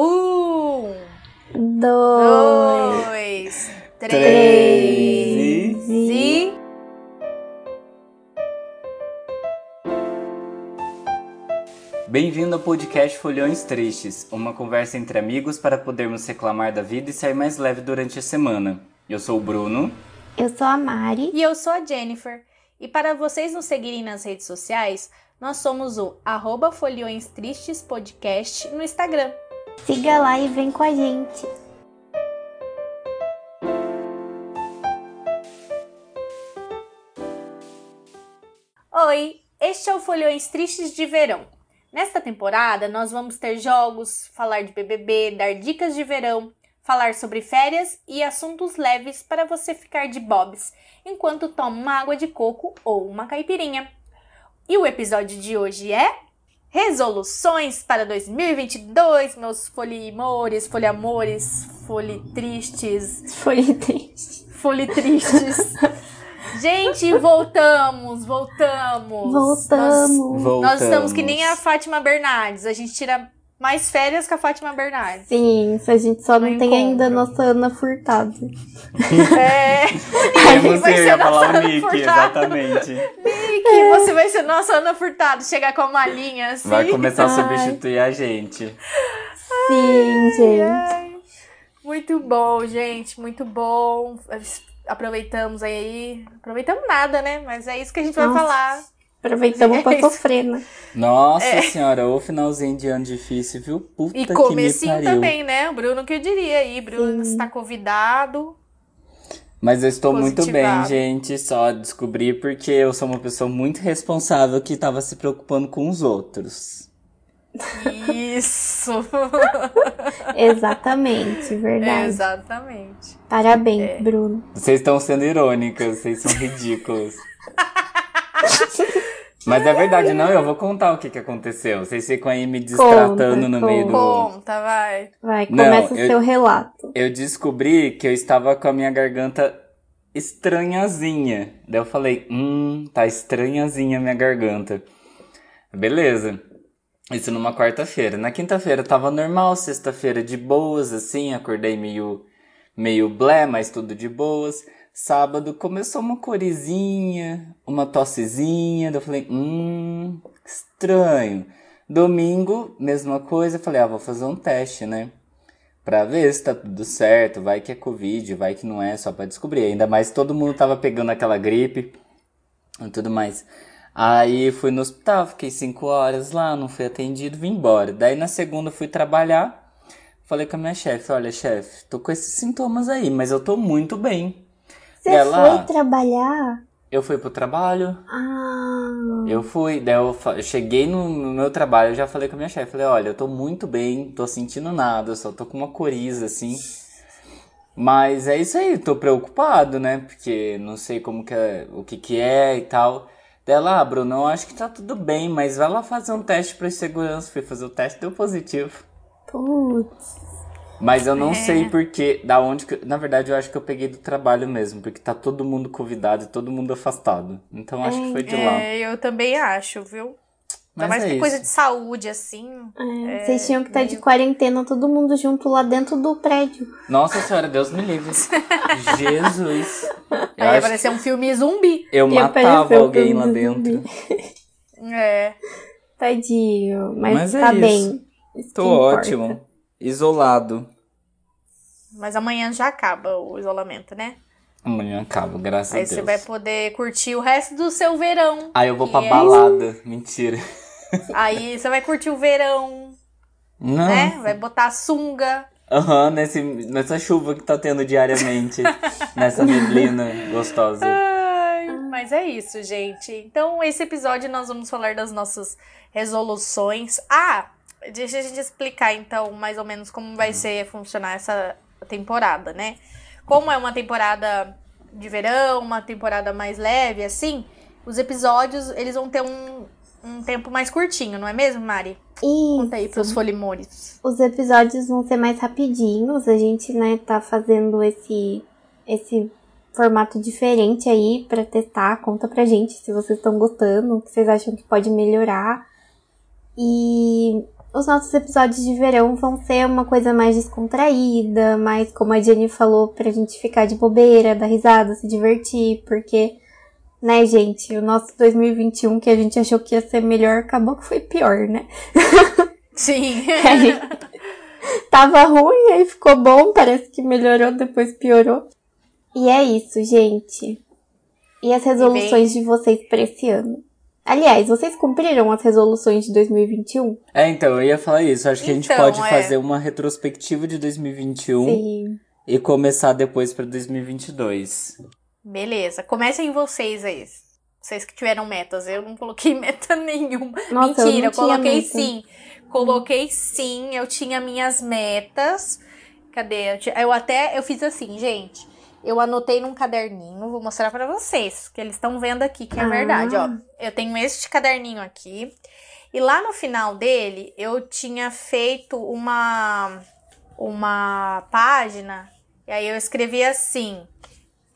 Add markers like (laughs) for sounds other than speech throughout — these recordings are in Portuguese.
Um, dois, dois três, três e... Bem-vindo ao podcast Folhões Tristes, uma conversa entre amigos para podermos reclamar da vida e sair mais leve durante a semana. Eu sou o Bruno. Eu sou a Mari. E eu sou a Jennifer. E para vocês nos seguirem nas redes sociais, nós somos o arroba Folhões Tristes Podcast no Instagram. Siga lá e vem com a gente. Oi, este é o Folhões Tristes de Verão. Nesta temporada, nós vamos ter jogos, falar de BBB, dar dicas de verão, falar sobre férias e assuntos leves para você ficar de bobs enquanto toma uma água de coco ou uma caipirinha. E o episódio de hoje é Resoluções para 2022, meus folimores, foliamores, folitristes, Foi triste. folitristes. (laughs) Gente, voltamos, voltamos. Voltamos. Nós, nós estamos que nem a Fátima Bernardes. A gente tira mais férias que a Fátima Bernardes. Sim, se a gente só não, Não tem ainda a nossa Ana Furtado. (laughs) É, Queremos vai ser, ia nossa falar o Nick, Furtado. exatamente. Nick, você vai ser nossa Ana Furtado. Chegar com a malinha assim. Vai começar a Ai. substituir a gente. Sim, gente. Ai, Muito bom, gente, muito bom. Aproveitamos aí. Aproveitamos nada, né? Mas é isso que a gente vai Nossa. falar. Aproveitamos É pra sofrer, né? Nossa senhora, o finalzinho de ano difícil, viu? Puta E que me comecinho pariu. também, né? O Bruno que eu diria aí. Bruno Sim. está convidado. Mas eu estou muito bem, gente. Só descobri porque eu sou uma pessoa muito responsável que tava se preocupando com os outros. Isso. (laughs) Exatamente, verdade. Exatamente. Parabéns, É. Bruno. Vocês estão sendo irônicas, vocês são ridículos. (laughs) Mas é verdade, não, eu vou contar o que, que aconteceu. Vocês ficam aí me destratando Conta, no meio do. Conta, vai. Vai, Não, começa o eu- seu relato. Eu descobri que eu estava com a minha garganta estranhazinha. Daí eu falei, hum, tá estranhazinha a minha garganta. Beleza. Isso numa quarta-feira. Na quinta-feira tava normal, sexta-feira de boas, assim, acordei meio, meio blé, mas tudo de boas. Sábado começou uma corizinha, uma tossezinha, eu falei, hum, estranho. Domingo, mesma coisa, eu falei, ah, vou fazer um teste, né? Pra ver se tá tudo certo, vai que é Covid, vai que não é, só pra descobrir. Ainda mais todo mundo tava pegando aquela gripe e tudo mais. Aí fui no hospital, fiquei cinco horas lá, não fui atendido, vim embora. Daí na segunda fui trabalhar, falei com a minha chefe, olha chefe, tô com esses sintomas aí, mas eu tô muito bem. Você Ela- foi trabalhar? Eu fui pro trabalho, Ah, eu fui, daí eu, eu cheguei no, no meu trabalho, eu já falei com a minha chefe, falei, olha, eu tô muito bem, tô sentindo nada, eu só tô com uma coriza, assim. Mas é isso aí, tô preocupado, né? Porque não sei como que é, o que que é e tal. Dela, ah, Bruno, eu acho que tá tudo bem, mas vai lá fazer um teste pra segurança. Fui fazer o teste, deu positivo. putz. Mas eu não É. sei porque, da onde que. Na verdade, eu acho que eu peguei do trabalho mesmo, porque tá todo mundo convidado e todo mundo afastado. Então acho que foi de lá. É, eu também acho, viu? Ainda Mas mais é que coisa de saúde, assim. É, vocês tinham que estar de quarentena, todo mundo junto lá dentro do prédio. Nossa senhora, Deus me livre. (laughs) Jesus. Eu, Aí acho que apareceu um filme zumbi. eu E matava alguém lá dentro. É. Tadinho, mas, Mas é tá isso. bem. Isso Tô ótimo. Isolado. Mas amanhã já acaba o isolamento, né? Amanhã acabo, graças Aí a Deus. você vai poder curtir o resto do seu verão. Aí eu vou pra é- balada. Mentira. Aí você vai curtir o verão, Não. né? Vai botar sunga. Aham, nesse, nessa chuva que tá tendo diariamente. (laughs) nessa neblina gostosa. Ai, mas é isso, gente. Então, esse episódio nós vamos falar das nossas resoluções. Ah, deixa a gente explicar então mais ou menos como vai ser funcionar essa temporada, né? Como é uma temporada de verão, uma temporada mais leve, assim, os episódios eles vão ter um, um tempo mais curtinho, não é mesmo, Mari? Conta aí pros Isso. folimores. Os episódios vão ser mais rapidinhos. A gente, né, tá fazendo esse, esse formato diferente aí pra testar. Conta pra gente se vocês estão gostando, o que vocês acham que pode melhorar. E os nossos episódios de verão vão ser uma coisa mais descontraída, mais como a Jenny falou, pra gente ficar de bobeira, dar risada, se divertir, porque, né, gente, o nosso 2021 que a gente achou que ia ser melhor, acabou que foi pior, né? (laughs) Sim. (laughs) Aí, tava ruim, aí ficou bom, parece que melhorou, depois piorou. E é isso, gente. E as resoluções de vocês pra esse ano? Aliás, vocês cumpriram as resoluções de 2021? É, então, eu ia falar isso. Acho que a gente Então, pode é. fazer uma retrospectiva de 2021 Sim. e começar depois pra 2022. Beleza, comecem vocês aí. Vocês que tiveram metas. Eu não coloquei (laughs) meta nenhuma. Nossa, eu Mentira, não eu coloquei meta. sim. Coloquei sim, eu tinha minhas metas. Cadê? Eu, eu até eu fiz assim, gente. Eu anotei num caderninho, vou mostrar pra vocês, que eles estão vendo aqui que é Ah. verdade, ó. Eu tenho este caderninho aqui. E lá no final dele, eu tinha feito uma uma página, e aí eu escrevi assim.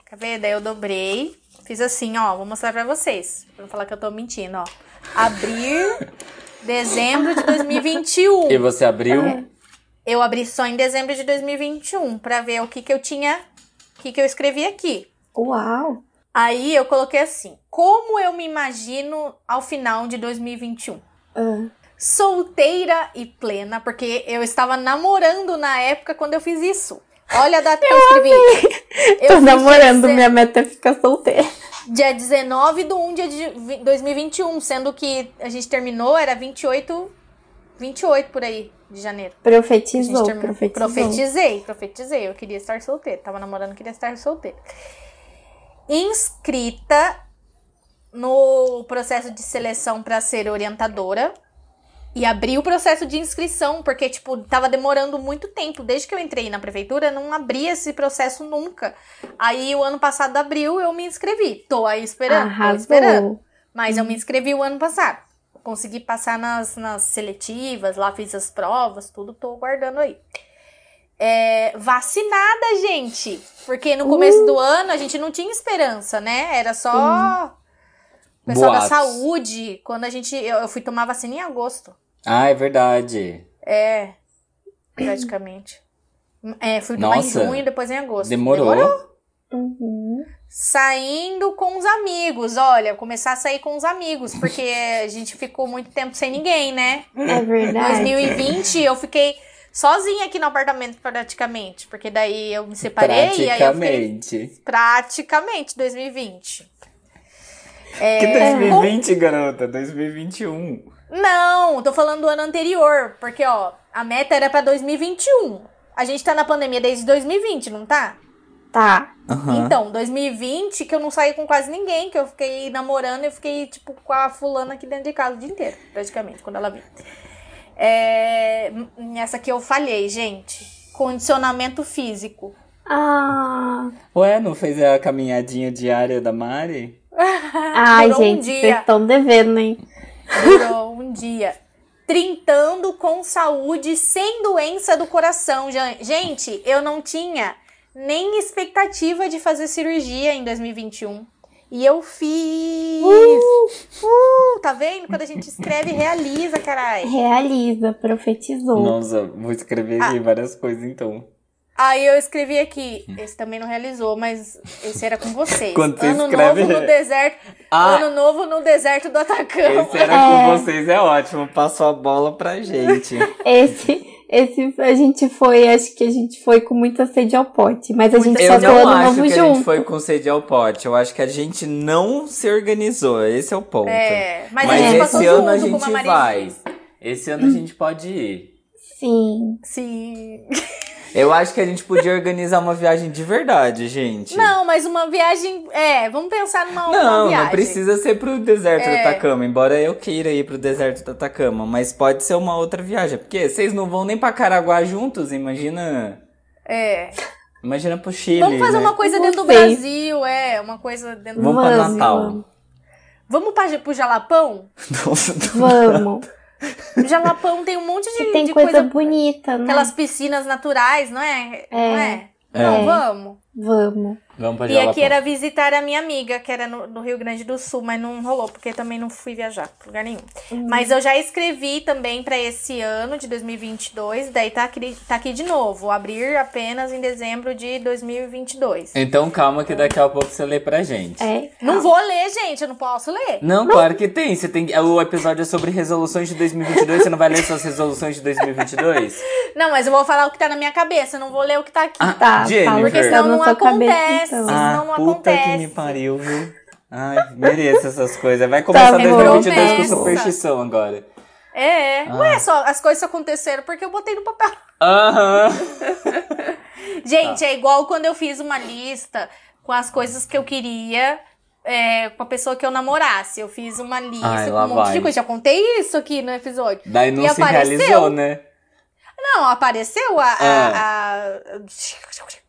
Quer ver? Daí eu dobrei, fiz assim, ó, vou mostrar pra vocês, pra não falar que eu tô mentindo, ó. Abrir (laughs) dezembro de 2021. E você abriu? É. Eu abri só em dezembro de 2021 pra ver o que que eu tinha, o que que eu escrevi aqui. Uau! Aí eu coloquei assim: como eu me imagino ao final de 2021? Ah, Solteira e plena, porque eu estava namorando na época quando eu fiz isso. Olha a data que eu escrevi. Eu tô fiz namorando, minha meta é ficar solteira. dia 19 do 1 dia de vi- 2021, sendo que a gente terminou, era 28, 28 por aí de janeiro. Profetizou, profetizou. Profetizei, profetizei. Eu queria estar solteira. Tava namorando, queria estar solteira. Inscrita no processo de seleção para ser orientadora. E abri o processo de inscrição, porque, tipo, tava demorando muito tempo. Desde que eu entrei na prefeitura, não abria esse processo nunca. Aí, o ano passado abriu, eu me inscrevi. Tô aí esperando, tô esperando. Arrasou. Mas eu me inscrevi o ano passado. Consegui passar nas, nas seletivas, lá fiz as provas, tudo, tô guardando aí. É, vacinada, gente. Porque no começo do ano a gente não tinha esperança, né? Era só o pessoal da Boatos. saúde. Quando a gente. Eu, eu fui tomar vacina em agosto. Ah, é verdade. É. Praticamente. É, fui tomar Nossa. em junho e depois em agosto. Demorou? Uhum. Saindo com os amigos, olha, começar a sair com os amigos, porque a gente ficou muito tempo sem ninguém, né? É verdade. 2020 eu fiquei sozinha aqui no apartamento praticamente, porque daí eu me separei e aí eu fiquei Praticamente. praticamente 2020. Que 2020, garota? 2021. Não, tô falando do ano anterior, porque ó, a meta era pra 2021. A gente tá na pandemia desde 2020, não tá? Tá. Aham. Então, 2020 que eu não saí com quase ninguém, que eu fiquei namorando, eu fiquei, tipo, com a fulana aqui dentro de casa o dia inteiro, praticamente, quando ela vinha. É, nessa aqui eu falhei, gente. Condicionamento físico. Ah. Ué, não fez a caminhadinha diária da Mari? (laughs) Ai, Durou um gente, dia. vocês estão devendo, hein? Durou um dia. Trintando com saúde, sem doença do coração. Gente, eu não tinha nem expectativa de fazer cirurgia em 2021. E eu fiz. Uh, tá vendo? Quando a gente escreve, realiza, caralho. Realiza, profetizou. Nossa, vou escrever Ah. várias coisas então. Aí eu escrevi aqui. Esse também não realizou, mas esse era com vocês. Quando você ano escreve, novo no re- deserto. Ah. Ano novo no deserto do Atacama. Esse era É. com vocês, é ótimo. Passou a bola pra gente. (laughs) Esse, esse a gente foi, acho que a gente foi com muita sede ao pote, mas a gente Eu passou não acho novo que a junto. gente foi com sede ao pote. Eu acho que a gente não se organizou. Esse é o ponto. É, mas, Mas a gente esse ano a gente vai. Esse ano a gente pode ir. Sim. Sim. Eu acho que a gente podia organizar uma viagem de verdade, gente. Não, mas uma viagem. É, vamos pensar numa uma Não, viagem. não precisa ser pro deserto É. do Atacama, embora eu queira ir pro deserto do Atacama, mas pode ser uma outra viagem, porque vocês não vão nem pra Caraguá juntos, imagina, É. imagina pro Chile, Vamos fazer né? uma coisa Não dentro do sei. Brasil, é, uma coisa dentro do Vamos pra Vamos, Natal. vamos. Vamos pra, pro Jalapão? (laughs) Nossa, Vamos. (laughs) O (laughs) Jalapão tem um monte de, tem de coisa, coisa. bonita, né? Aquelas piscinas naturais, não é? Não é? É. Não, É. vamos. Vamos. Vamos pra E aqui era visitar a minha amiga, que era no, no Rio Grande do Sul, mas não rolou, porque também não fui viajar pra lugar nenhum. Mas eu já escrevi também pra esse ano de 2022, daí tá aqui, tá aqui de novo. Abrir apenas em dezembro de 2022. Então calma que daqui a pouco você lê pra gente. É. Não vou ler, gente, eu não posso ler. Não, claro que tem. Você tem. O episódio é sobre resoluções de 2022. Você não vai ler suas resoluções de 2022? Não, mas eu vou falar o que tá na minha cabeça, eu não vou ler o que tá aqui. Ah, Tá, Jennifer. Porque que senão tá na não sua cabeça, acontece. então. Ah, não puta que acontece. me pariu, viu? Ai, mereço essas coisas. Vai começar Tá bom. 2022 com superstição agora. É, Ah. ué, só as coisas aconteceram porque eu botei no papel. Aham. (laughs) Gente, Tá. é igual quando eu fiz uma lista com as coisas que eu queria é, com a pessoa que eu namorasse. Eu fiz uma lista Ai, com um monte vai. de coisa. Já contei isso aqui no episódio. Daí não E se apareceu. realizou, né? Não, apareceu a, a- Ah. a-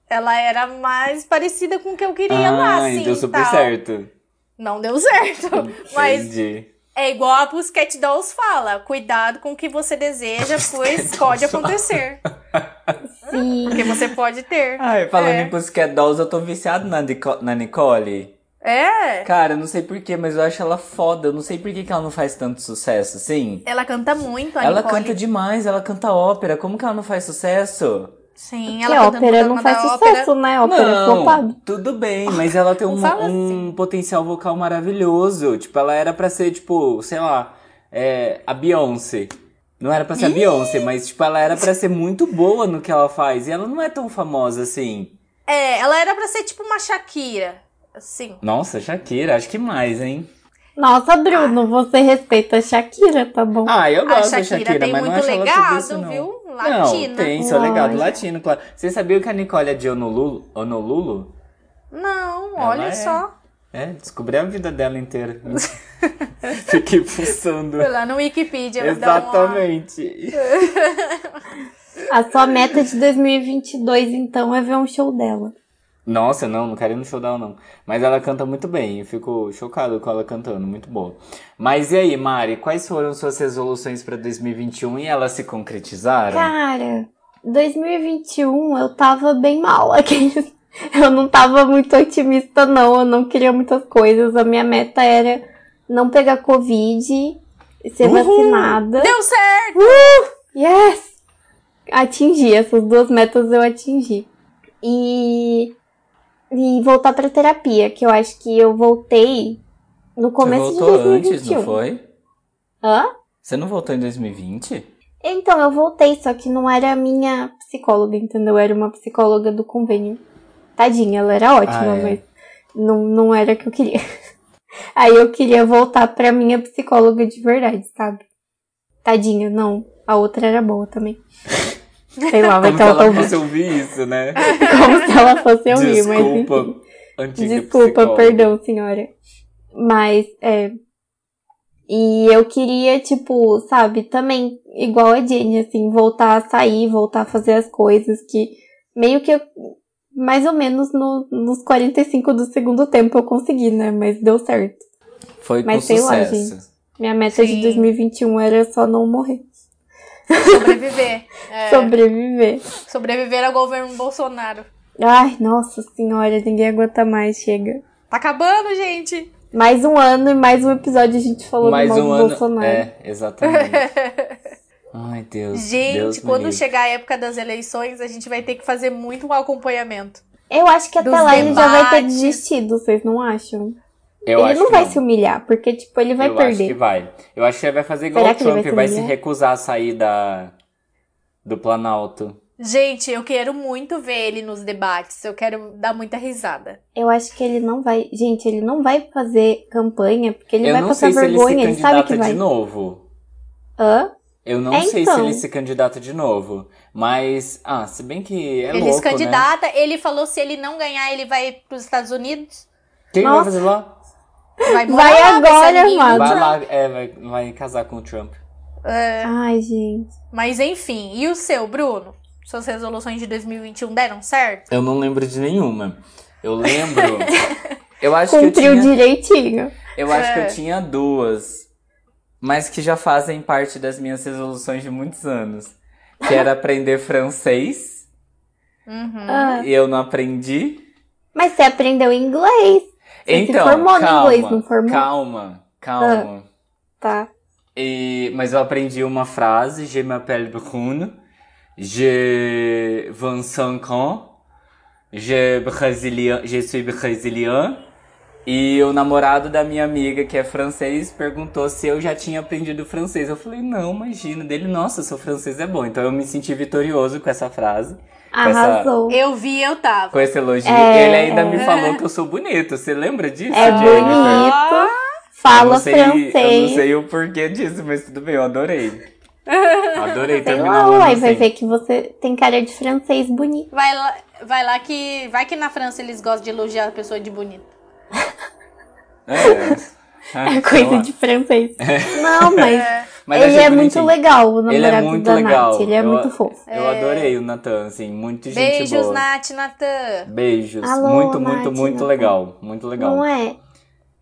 Ela era mais parecida com o que eu queria lá, Ai, assim. deu e super tal. certo. Não deu certo. (laughs) Mas Entendi. é igual a Pussycat Dolls fala: cuidado com o que você deseja, (laughs) pois pode acontecer. (laughs) Sim. Porque você pode ter. Ai, falando É. em Pussycat Dolls, eu tô viciado na, Nico- na Nicole. É. Cara, eu não sei porquê, mas eu acho ela foda. Eu não sei por que que ela não faz tanto sucesso, assim. Ela canta muito, a Ela Nicole. canta demais, ela canta ópera. Como que ela não faz sucesso? Sim, Que ela canta no ópera não faz sucesso, né? Ópera é flopado. tudo bem, mas ela tem (laughs) Não um, fala um assim. potencial vocal maravilhoso. Tipo, ela era pra ser, tipo, sei lá, é, a Beyoncé. Não era pra ser a Beyoncé, mas, tipo, ela era pra ser muito boa no que ela faz. E ela não é tão famosa assim. É, ela era pra ser tipo uma Shakira. Assim. Nossa, Shakira, acho que mais, hein? Nossa, Bruno, você respeita a Shakira, tá bom? Ah, eu A gosto da Shakira, Shakira, tem mas não muito ela legado, tudo isso, não. viu? Latina. Não, tem seu legado Lógico. latino, claro. Você sabia que a Nicole é de Honolulu? Honolulu? Não, Ela olha é. só. É, descobri a vida dela inteira. (laughs) Fiquei fuçando. Foi lá no Wikipedia. dá uma- Exatamente. A sua meta de 2022, então, é ver um show dela. Nossa, não, não quero ir no show dela, não. Mas ela canta muito bem, eu fico chocado com ela cantando, muito boa. Mas e aí, Mari, quais foram suas resoluções pra 2021 e elas se concretizaram? Cara, 2021 eu tava bem mal (laughs) aqui. Eu não tava muito otimista, não. Eu não queria muitas coisas. A minha meta era não pegar Covid, ser Uhul! vacinada. Deu certo! Yes! Atingi, essas duas metas eu atingi. E, e voltar pra terapia, que eu acho que eu voltei no começo Você voltou de 2021. antes, não foi? Hã? Você não voltou em 2020? Então, eu voltei, só que não era a minha psicóloga, entendeu? Era uma psicóloga do convênio. Tadinha, ela era ótima, Ah, é. mas não, não era o que eu queria. (laughs) Aí eu queria voltar pra minha psicóloga de verdade, sabe? Tadinha, não. A outra era boa também. Sei lá, vai Como que se ela fosse ouvir isso, né? (laughs) Como se ela fosse ouvir, mas enfim. Desculpa, antiga Desculpa, psicóloga. perdão, senhora. Mas, é. E eu queria, tipo, sabe, também, igual a Jenny, assim, voltar a sair, voltar a fazer as coisas que meio que eu, mais ou menos no, nos 45 do segundo tempo eu consegui, né? Mas deu certo. Foi com Mas sei lá, sucesso. Minha meta Sim. de 2021 era só não morrer. Sobreviver. É, Sobreviver. Sobreviver ao governo Bolsonaro. Ai, nossa senhora, ninguém aguenta mais, chega. Tá acabando, gente. Mais um ano e mais um episódio a gente falou Mais do mal um do ano. Bolsonaro. É, exatamente. (laughs) Ai, Deus. Gente, Deus quando chegar a época das eleições, a gente vai ter que fazer muito acompanhamento. Eu acho que até lá ele já vai ter debates. desistido, vocês não acham? Eu ele acho não vai se humilhar, porque, tipo, ele vai eu acho que perder. vai. Eu acho que ele vai fazer igual Será o que ele Trump, vai vai, se se humilhar? recusar a sair da, do Planalto. Gente, eu quero muito ver ele nos debates. Eu quero dar muita risada. Eu acho que ele não vai. Gente, ele não vai fazer campanha, porque ele eu vai não passar sei se ele vergonha, se ele, sabe candidata que vai. de novo. Hã? Eu não É, sei se então. ele se candidata de novo. Mas, ah, se bem que é ele louco, se candidata, ele falou se ele não ganhar, ele vai pros Estados Unidos. né? Quem vai Nossa. fazer lá? Vai, Vai agora, do amado. Vai lá, é, vai, vai casar com o Trump. É, Ai, gente. mas enfim, e o seu, Bruno? Suas resoluções de 2021 deram certo? Eu não lembro de nenhuma. Eu lembro. (laughs) eu acho que eu Cumpriu tinha. direitinho. Eu acho que É. eu tinha duas. Mas que já fazem parte das minhas resoluções de muitos anos. Que era aprender francês. Uhum. Ah, E eu não aprendi. Mas você aprendeu inglês. Você então, se formou calma, no inglês, não formou? calma, calma. Tá. E, mas eu aprendi uma frase, je m'appelle Bruno, je 25 ans, je, brésilien, je suis brésilien. E o namorado da minha amiga, que é francês, perguntou se eu já tinha aprendido francês. Eu falei, não, imagina. Dele, nossa, seu francês é bom. Então eu me senti vitorioso com essa frase. Com essa, Arrasou. Eu vi, eu tava. com esse elogio. É, Ele ainda me falou que eu sou bonito. Você lembra disso, É Jennifer? bonito. Eu Fala não sei, Eu não francês. sei o porquê disso, mas tudo bem, eu adorei. (laughs) Adorei Sei terminar lá, uai, vai assim. ver que você tem cara de francês bonito. Vai lá, vai lá que. Vai que na França eles gostam de elogiar a pessoa de bonita. É, É coisa de francês. (laughs) Não, mas, Mas eu ele é muito legal, o namorado Ele é muito da legal. Nath. Ele é Eu- muito fofo. Eu adorei o Natan, assim, muito gente Beijos, boa. Nath, Natan. Beijos. Alô, muito, muito, Nath, muito Natan. legal. Muito legal. Não é?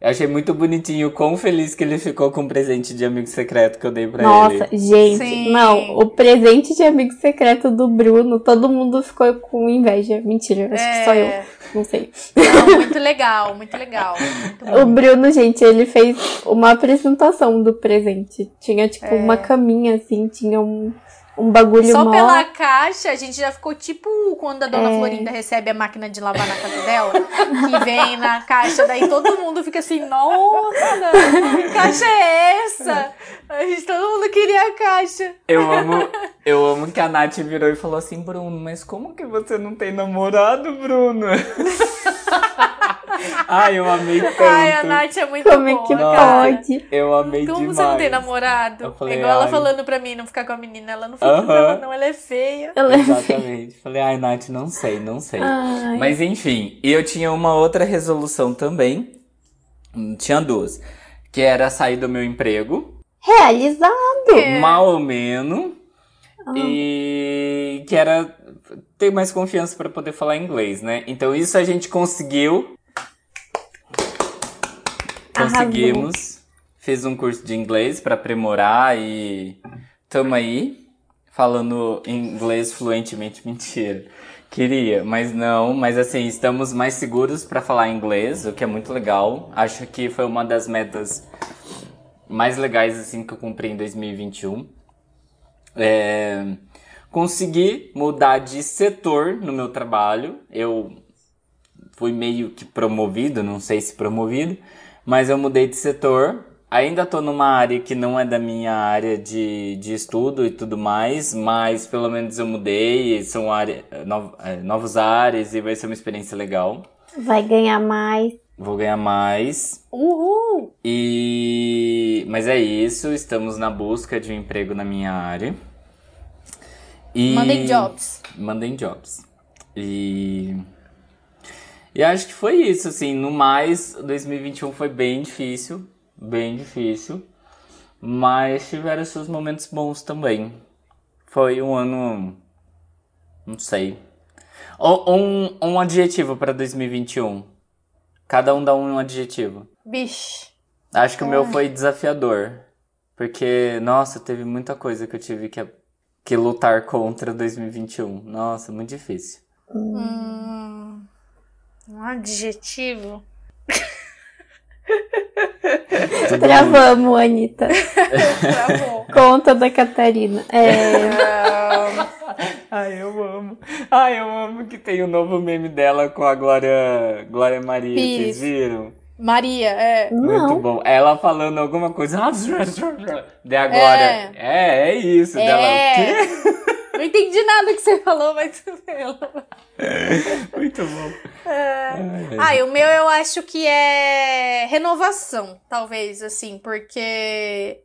Eu achei muito bonitinho o quão feliz que ele ficou com o presente de amigo secreto que eu dei pra Nossa, ele. gente, Sim. não, o presente de amigo secreto do Bruno, todo mundo ficou com inveja. Mentira, acho que só eu, É. não sei. Não, muito legal, muito legal. Muito O. Bruno, gente, ele fez uma apresentação do presente. Tinha, tipo, É. uma caminha, assim, tinha um, um bagulho Só mó... pela caixa, a gente já ficou tipo quando a dona É. Florinda recebe a máquina de lavar na casa dela, que vem na caixa, daí todo mundo fica assim, nossa, que caixa é essa? A gente, todo mundo queria a caixa. Eu amo, eu amo que a Nath virou e falou assim, Bruno, mas como que você não tem namorado, Bruno? (laughs) (laughs) Ai, eu amei tanto. Ai, a Nath é muito Como é boa, que cara. pode? Eu amei Como demais. você não tem namorado? Eu falei, é igual ela ai. falando pra mim não ficar com a menina. Ela não fica Aham. com ela, não, ela é feia. Ela é Exatamente. Falei, ai, Nath, não sei, não sei. Ai. Mas enfim, e eu tinha uma outra resolução também. Tinha duas. Que era sair do meu emprego, Realizado. É. mal ou menos. Ah. E que era ter mais confiança para poder falar inglês, né? Então isso a gente conseguiu. Conseguimos. Fiz um curso de inglês para aprimorar e tamo aí falando inglês fluentemente. (laughs) Mentira. Queria, mas não. Mas assim, estamos mais seguros para falar inglês, o que é muito legal. Acho que foi uma das metas mais legais assim que eu cumpri em 2021. É, consegui mudar de setor no meu trabalho. Eu fui meio que promovido, não sei se promovido, mas eu mudei de setor. Ainda tô numa área que não é da minha área de, de estudo e tudo mais, mas pelo menos eu mudei, são área, no, é, novos áreas e vai ser uma experiência legal. Vai ganhar mais. Vou ganhar mais. Uhul! E mas é isso, estamos na busca de um emprego na minha área. E Mandem jobs. Mandem jobs. E e acho que foi isso, assim, no mais, 2021 foi bem difícil, bem difícil, mas tiveram seus momentos bons também. Foi um ano, não sei. Ou- Um, um adjetivo para 2021. Cada um dá um adjetivo. Bicho. Acho que o meu foi desafiador. Porque, nossa, teve muita coisa que eu tive que, que lutar contra 2021. Nossa, muito difícil. Hum, um adjetivo. Travamos, Anitta. Travou. Conta da Catarina. É, Ai, eu amo. Ai, eu amo que tem o novo meme dela com a Glória, Glória Maria. Pires. Vocês viram? Maria, é. Muito não. bom. Ela falando alguma coisa. De agora. É, é, isso. É. Dela. O quê? Não entendi nada que você falou, mas ela. (laughs) Muito bom. Ai, Ah, e o meu eu acho que é renovação, talvez, assim, porque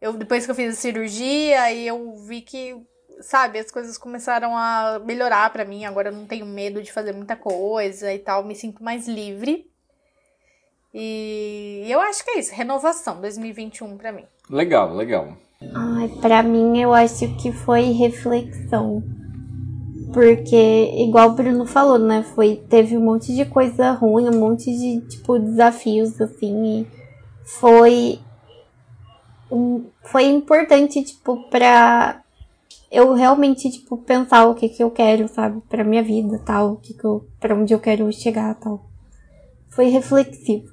eu depois que eu fiz a cirurgia, aí eu vi que, sabe, as coisas começaram a melhorar pra mim. Agora eu não tenho medo de fazer muita coisa e tal, me sinto mais livre. E eu acho que é isso, renovação 2021 pra mim. Legal, legal. Ai, pra mim, eu acho que foi reflexão. Porque, igual o Bruno falou, né? Foi, teve um monte de coisa ruim, um monte de, tipo, desafios, assim. E foi. um- foi importante, tipo, pra eu realmente, tipo, pensar o que que eu quero, sabe? Pra minha vida, tal. O que que eu, pra onde eu quero chegar, tal. Foi reflexivo.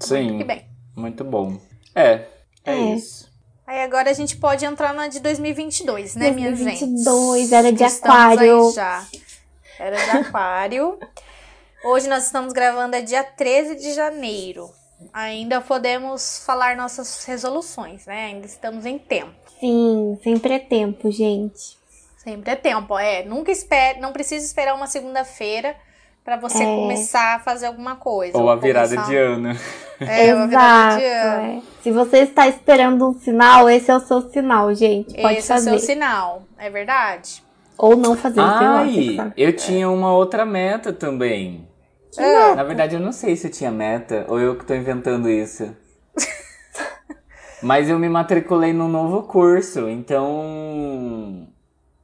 Sim. Muito bem. Muito bom. É, é, É. isso. Aí agora a gente pode entrar na de 2022, né, minha gente? 2022, era de Estamos aquário. já. Era de aquário. Hoje nós estamos gravando é dia 13 de janeiro. Ainda podemos falar nossas resoluções, né? Ainda estamos em tempo. Sim, sempre é tempo, gente. Sempre é tempo, é. Nunca espere, não precisa esperar uma segunda-feira pra você É. começar a fazer alguma coisa. Ou a virada começar- de ano. É, (laughs) uma virada Exato. de ano. é. Se você está esperando um sinal, esse é o seu sinal, gente. Pode Esse é o fazer. seu sinal, é verdade? Ou não fazer, lá. que Ai, sabe. eu tinha uma outra meta também. É. Na verdade, eu não sei se eu tinha meta ou eu que tô inventando isso. (laughs) Mas eu me matriculei num novo curso, então.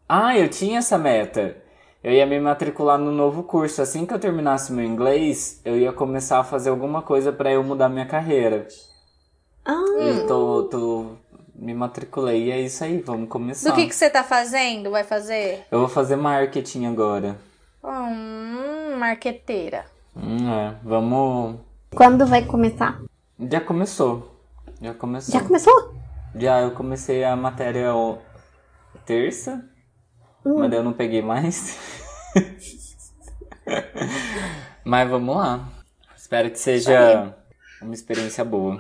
Ah, eu tinha essa meta. Eu ia me matricular no novo curso. Assim que eu terminasse meu inglês, eu ia começar a fazer alguma coisa pra eu mudar minha carreira. Ah, Eu tô, tô. Me matriculei e é isso aí, vamos começar. Do que, que você tá fazendo? Vai fazer? Eu vou fazer marketing agora. Hum, marqueteira. Hum, é. Vamos. quando vai começar? Já começou. Já começou. Já começou? Já eu comecei a matéria o- terça, mas eu não peguei mais. mas vamos lá. Espero que seja uma experiência boa.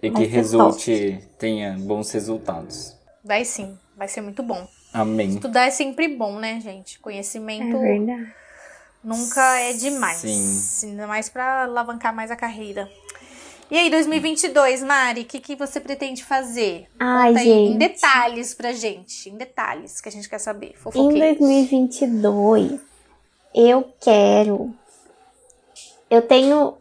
E Vai que resulte, tenha bons resultados. Vai sim, vai ser muito bom. Amém. Estudar é sempre bom, né, gente? É Conhecimento verdade. nunca é demais. Sim. Ainda mais pra alavancar mais a carreira. E aí, 2022, Mari, o que, que você pretende fazer? Ai, Conta aí em gente. detalhes pra gente. Em detalhes que a gente quer saber. Em Fofoqueiros. 2022, eu quero. Eu tenho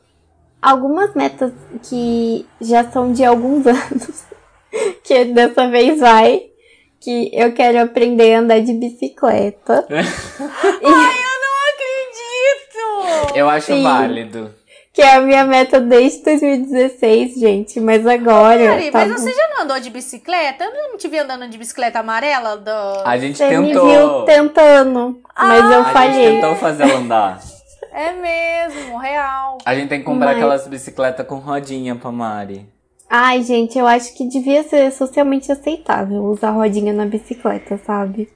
algumas metas que já são de alguns (laughs) anos, que dessa vez vai. Que eu quero aprender a andar de bicicleta. (laughs) E- Acredito! Eu acho Sim. válido. Que é a minha meta desde 2016, gente. Mas agora. Mari, tá mas você já não andou de bicicleta? Eu não te vi andando de bicicleta amarela do... A gente Você me tentou. viu tentando, mas eu a gente falhei. tentou fazer ela andar. É mesmo, real. A gente tem que comprar Mas- aquelas bicicletas com rodinha pra Mari. Ai, gente, eu acho que devia ser socialmente aceitável usar rodinha na bicicleta, sabe?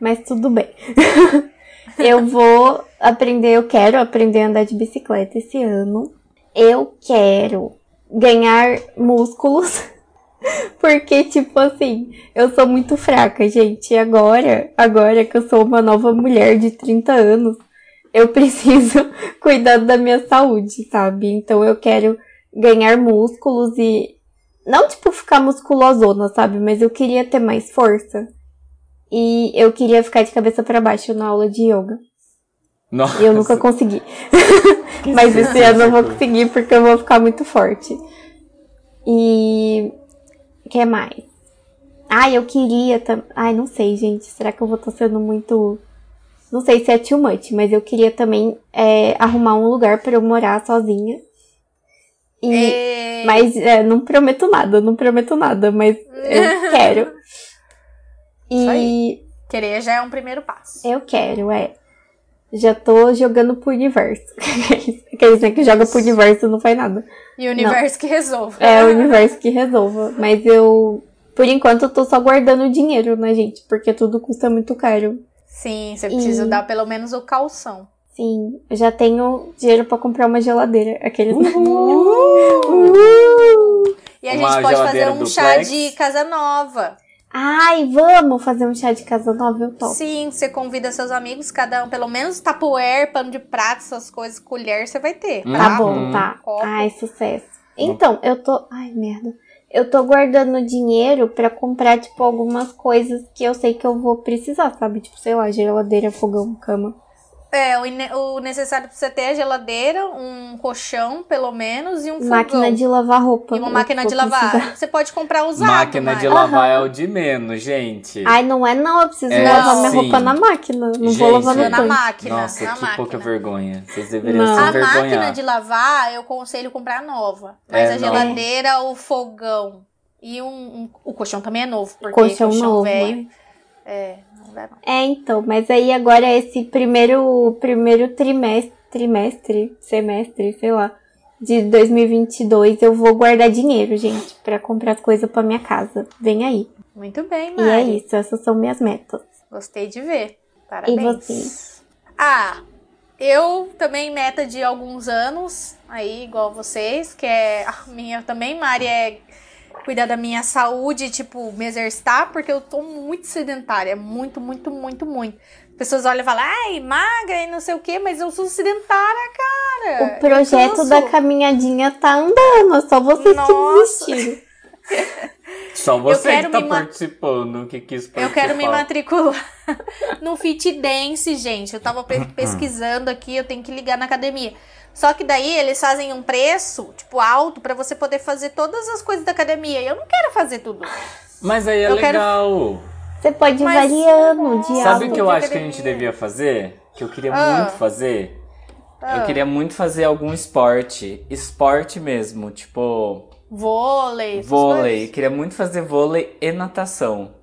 Mas tudo bem. (laughs) eu vou aprender, eu quero aprender a andar de bicicleta esse ano. Eu quero ganhar músculos. (laughs) Porque, tipo assim, eu sou muito fraca, gente. E agora, agora que eu sou uma nova mulher de 30 anos, eu preciso (laughs) cuidar da minha saúde, sabe? Então eu quero ganhar músculos e não tipo ficar musculosona, sabe? Mas eu queria ter mais força. E eu queria ficar de cabeça pra baixo na aula de yoga. Nossa. E eu nunca consegui. (laughs) Mas esse ano eu vou conseguir porque eu vou ficar muito forte. E o que mais? Ai, eu queria também. Ai, não sei, gente. Será que eu vou estar sendo muito. Não sei se é too much, mas eu queria também é, arrumar um lugar pra eu morar sozinha. E mas é, não prometo nada, não prometo nada, mas eu (laughs) quero. Isso E Querer já é um primeiro passo. eu quero, é. Já tô jogando pro universo. (laughs) Aqueles né, que joga pro universo não faz nada. E o universo que resolve. É o (laughs) universo que resolva. Mas eu, por enquanto, eu tô só guardando dinheiro, né, gente? Porque tudo custa muito caro. Sim, você precisa E- dar pelo menos o calção. Sim, eu já tenho dinheiro pra comprar uma geladeira. Aqueles. (laughs) E a Uma gente pode fazer um chá duplex. de casa nova. Ai, vamos fazer um chá de casa nova, eu topo. Sim, você convida seus amigos, cada um, pelo menos tapuer, pano de prato, essas coisas, colher, você vai ter. Tá tá? bom, tá. Copo. Ai, sucesso. Então, eu tô. Ai, merda. Eu tô guardando dinheiro pra comprar, tipo, algumas coisas que eu sei que eu vou precisar, sabe? Tipo, sei lá, geladeira, fogão, cama. É, o, o necessário pra você ter é a geladeira, um colchão, pelo menos, e um fogão. Máquina de lavar roupa. E uma máquina de lavar. precisar. Você pode comprar usado, Máquina de Mari. lavar Aham. é o de menos, gente. Ai, não é não, eu preciso É, lavar minha sim. roupa na máquina. Não Gente, vou lavar no Na tanque. máquina. Nossa, na que máquina. pouca vergonha. Vocês deveriam Não. se A máquina de lavar, eu aconselho comprar nova. Mas É, a geladeira, o fogão e um, um- O colchão também é novo, porque Colchão colchão, novo, velho. É, É, então, mas aí agora esse primeiro, primeiro trimestre, trimestre, semestre, sei lá, de 2022, eu vou guardar dinheiro, gente, pra comprar as coisas pra minha casa. Vem aí. Muito bem, E é Mari. isso, essas são minhas metas. Gostei de ver. Parabéns. E você? Ah, eu também, meta de alguns anos, aí, igual vocês, que é a minha também, Mari, é cuidar da minha saúde, tipo, me exercitar, porque eu tô muito sedentária, muito, muito, muito, muito. As pessoas olham e falam, ai, magra e não sei o quê, mas eu sou sedentária, cara. O projeto da caminhadinha tá andando, é só vocês que Nossa. desistiram. (laughs) Só você que tá participando, que quis participar. Eu quero me matricular (laughs) no Fit Dance, gente. Eu tava pe- (clears throat) pesquisando aqui, eu tenho que ligar na academia. Só que daí eles fazem um preço, tipo, alto pra você poder fazer todas as coisas da academia. E eu não quero fazer tudo. Mas aí é Eu quero- legal. Você pode ir Mas- variando de Sabe o que eu acho que a gente academia. devia fazer? Que eu queria Ah. muito fazer? Ah. Eu queria muito fazer algum esporte. Esporte mesmo, tipo Vôlei. vôlei. coisas. Queria muito fazer vôlei e natação.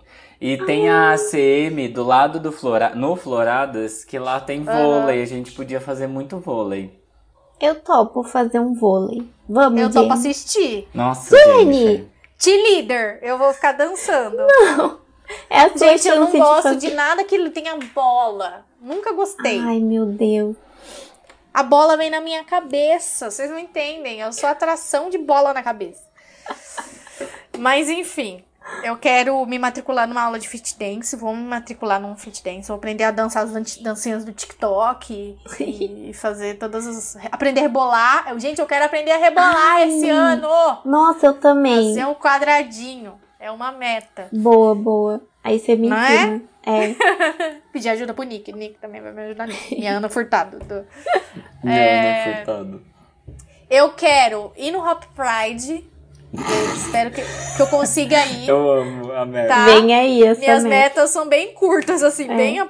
E tem a ACM do lado do Flora... no Floradas, que lá tem vôlei. A gente podia fazer muito vôlei. Eu topo fazer um vôlei. Vamos, Eu Jenny. pra assistir. Nossa, Jenny! Jennifer. T-Leader. Eu vou ficar dançando. É a sua Gente, eu não gosto fazer... de nada que tenha bola. Nunca gostei. Ai, meu Deus. A bola vem na minha cabeça, vocês não entendem. Eu sou atração de bola na cabeça. Mas enfim, eu quero me matricular numa aula de fit dance. Vou me matricular num fit dance. Vou aprender a dançar as dan- dancinhas do TikTok e (laughs) fazer todas as. Aprender a rebolar. Eu- Gente, eu quero aprender a rebolar Ai. esse ano. Nossa, eu também. Fazer um quadradinho. É uma meta. Boa, boa. Aí você me Não é? ensina. É? (laughs) Pedir ajuda pro Nick. Nick também vai me ajudar nisso. E a Ana Furtado. do- Não, É. não furtado. Eu quero ir no Hop Pride. Eu espero que, que eu consiga ir. Eu amo a meta. Tá. Vem aí essa Minhas meta. metas são bem curtas, assim, É. bem a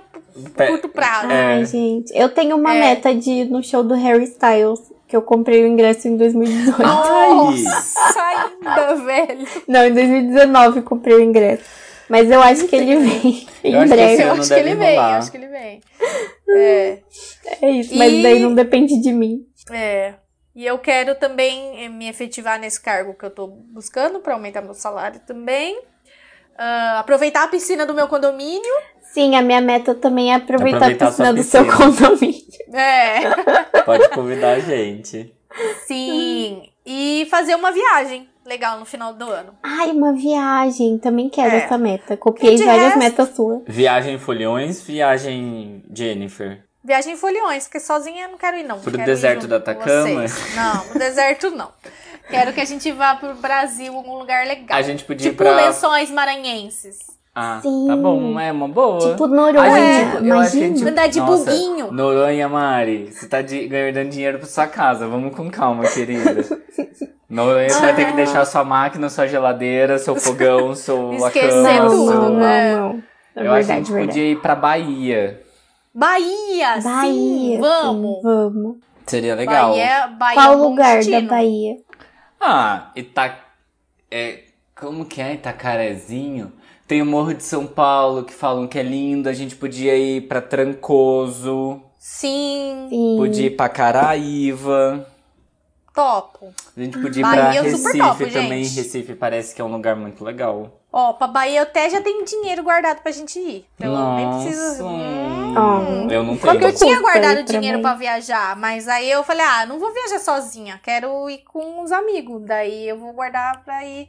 curto prazo. É. Ai, gente. Eu tenho uma É. meta de ir no show do Harry Styles, que eu comprei o ingresso em 2018. Nossa, ainda, velho. Não, em 2019 eu comprei o ingresso. Mas eu acho que ele vem em Eu acho que esse breve. Eu acho que ele vem, eu acho que ele vem. É, É isso, mas E- daí não depende de mim. é. E eu quero também eh, me efetivar nesse cargo que eu tô buscando pra aumentar meu salário também. Ah, aproveitar a piscina do meu condomínio. Sim, a minha meta também é aproveitar, Aproveitar a piscina do seu condomínio. É. (laughs) Pode convidar a gente. Sim. E fazer uma viagem legal no final do ano. Ai, uma viagem. Também quero É. essa meta. Copiei várias resto- metas suas. Viagem Folhões, viagem Jennifer. Viagem em Foliões, porque sozinha eu não quero ir, não. Pro deserto com Atacama? vocês. Não, no deserto não. Quero que a gente vá pro Brasil, algum lugar legal. A gente podia tipo ir pra. lençóis maranhenses. Ah, Sim. tá bom, é uma boa. Tipo Noronha, a imagina. gente- Andar de Nossa, buguinho. Noronha, Mari, você tá de, ganhando dinheiro pra sua casa. Vamos com calma, querida. Noronha, você vai ter que deixar sua máquina, sua geladeira, seu fogão, (laughs) sua Esquecer cama. Não, tudo, não, não, é. não. É Eu acho que a verdade, gente verdade. podia ir pra Bahia. Bahia, Bahia, sim, vamos. sim, vamos. Seria legal. Bahia, Bahia Qual é um lugar destino. da Bahia? Ah, Ita... É... Como que é Itacarezinho? Tem o Morro de São Paulo, que falam que é lindo. A gente podia ir pra Trancoso. Sim, Sim. Podia ir pra Caraíva. topo. A gente podia ir Bahia pra super Recife topo, também. gente. Recife parece que é um lugar muito legal. Ó, pra Bahia eu até já tenho dinheiro guardado pra gente ir. Então eu nem Nossa. preciso. Hum. Hum. Eu não Porque tenho. eu tinha guardado pra dinheiro pra viajar, mas aí eu falei, ah, não vou viajar sozinha, quero ir com os amigos. Daí eu vou guardar pra ir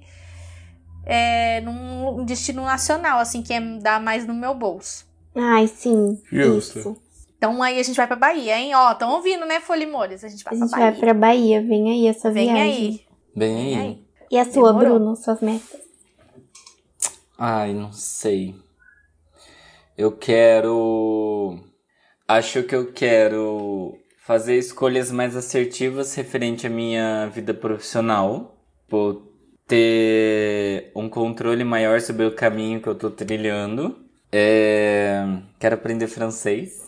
é, num destino nacional, assim, que é dar mais no meu bolso. Ai, sim. Justo. Isso. Então aí a gente vai pra Bahia, hein? Ó, tão ouvindo, né, Folimores? A gente vai A pra gente Bahia. vai pra Bahia. Vem aí essa Vem viagem. aí. Vem aí. aí. E a sua, Demorou. Bruno? Suas metas? Ai, não sei. Eu quero. Acho que eu quero fazer escolhas mais assertivas referente à minha vida profissional. Por ter um controle maior sobre o caminho que eu tô trilhando. É, Quero aprender francês.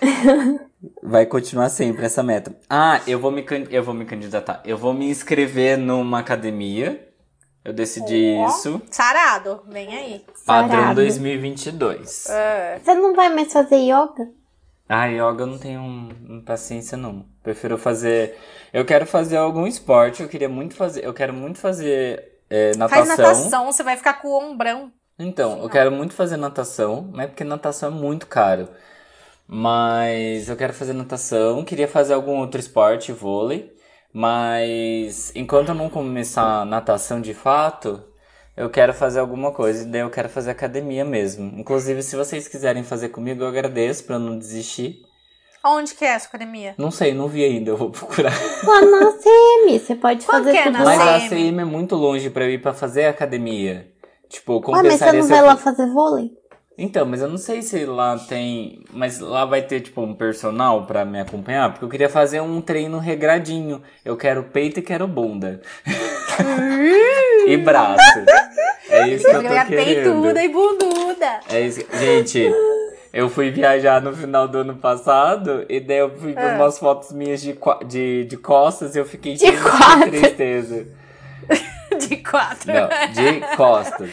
(laughs) Vai continuar sempre essa meta. Ah, eu vou me, eu vou me candidatar. Eu vou me inscrever numa academia. Eu decidi Ó, isso. Sarado, vem aí. Padrão Sarado. 2022. É. Você não vai mais fazer yoga? Ah, yoga eu não tenho hum, paciência não. Prefiro fazer. Eu quero fazer algum esporte. Eu queria muito fazer. Eu quero muito fazer é, natação. Faz natação, você vai ficar com o ombrão. Então, eu quero muito fazer natação, mas porque natação é muito caro. Mas eu quero fazer natação, queria fazer algum outro esporte, vôlei. Mas enquanto eu não começar a natação de fato, eu quero fazer alguma coisa. E daí eu quero fazer academia mesmo. Inclusive, se vocês quiserem fazer comigo, eu agradeço pra eu não desistir. Onde que é essa academia? Não sei, não vi ainda, eu vou procurar. Lá na CM, você pode Quanto fazer que é tudo na Mas a CM? CM é muito longe pra eu ir pra fazer academia. Tipo, Ué, mas você não vai lá fazer vôlei? Então, mas eu não sei se lá tem. Mas lá vai ter, tipo, um personal pra me acompanhar, porque eu queria fazer um treino regradinho. Eu quero peito e quero bunda. (laughs) e braço. É isso que eu tô querendo. peituda e bunduda. É isso. que- Gente, eu fui viajar no final do ano passado e daí eu fui ver Ah. umas fotos minhas de, de, de costas e eu fiquei De cheio de tristeza. (laughs) De quatro. Não, de costas.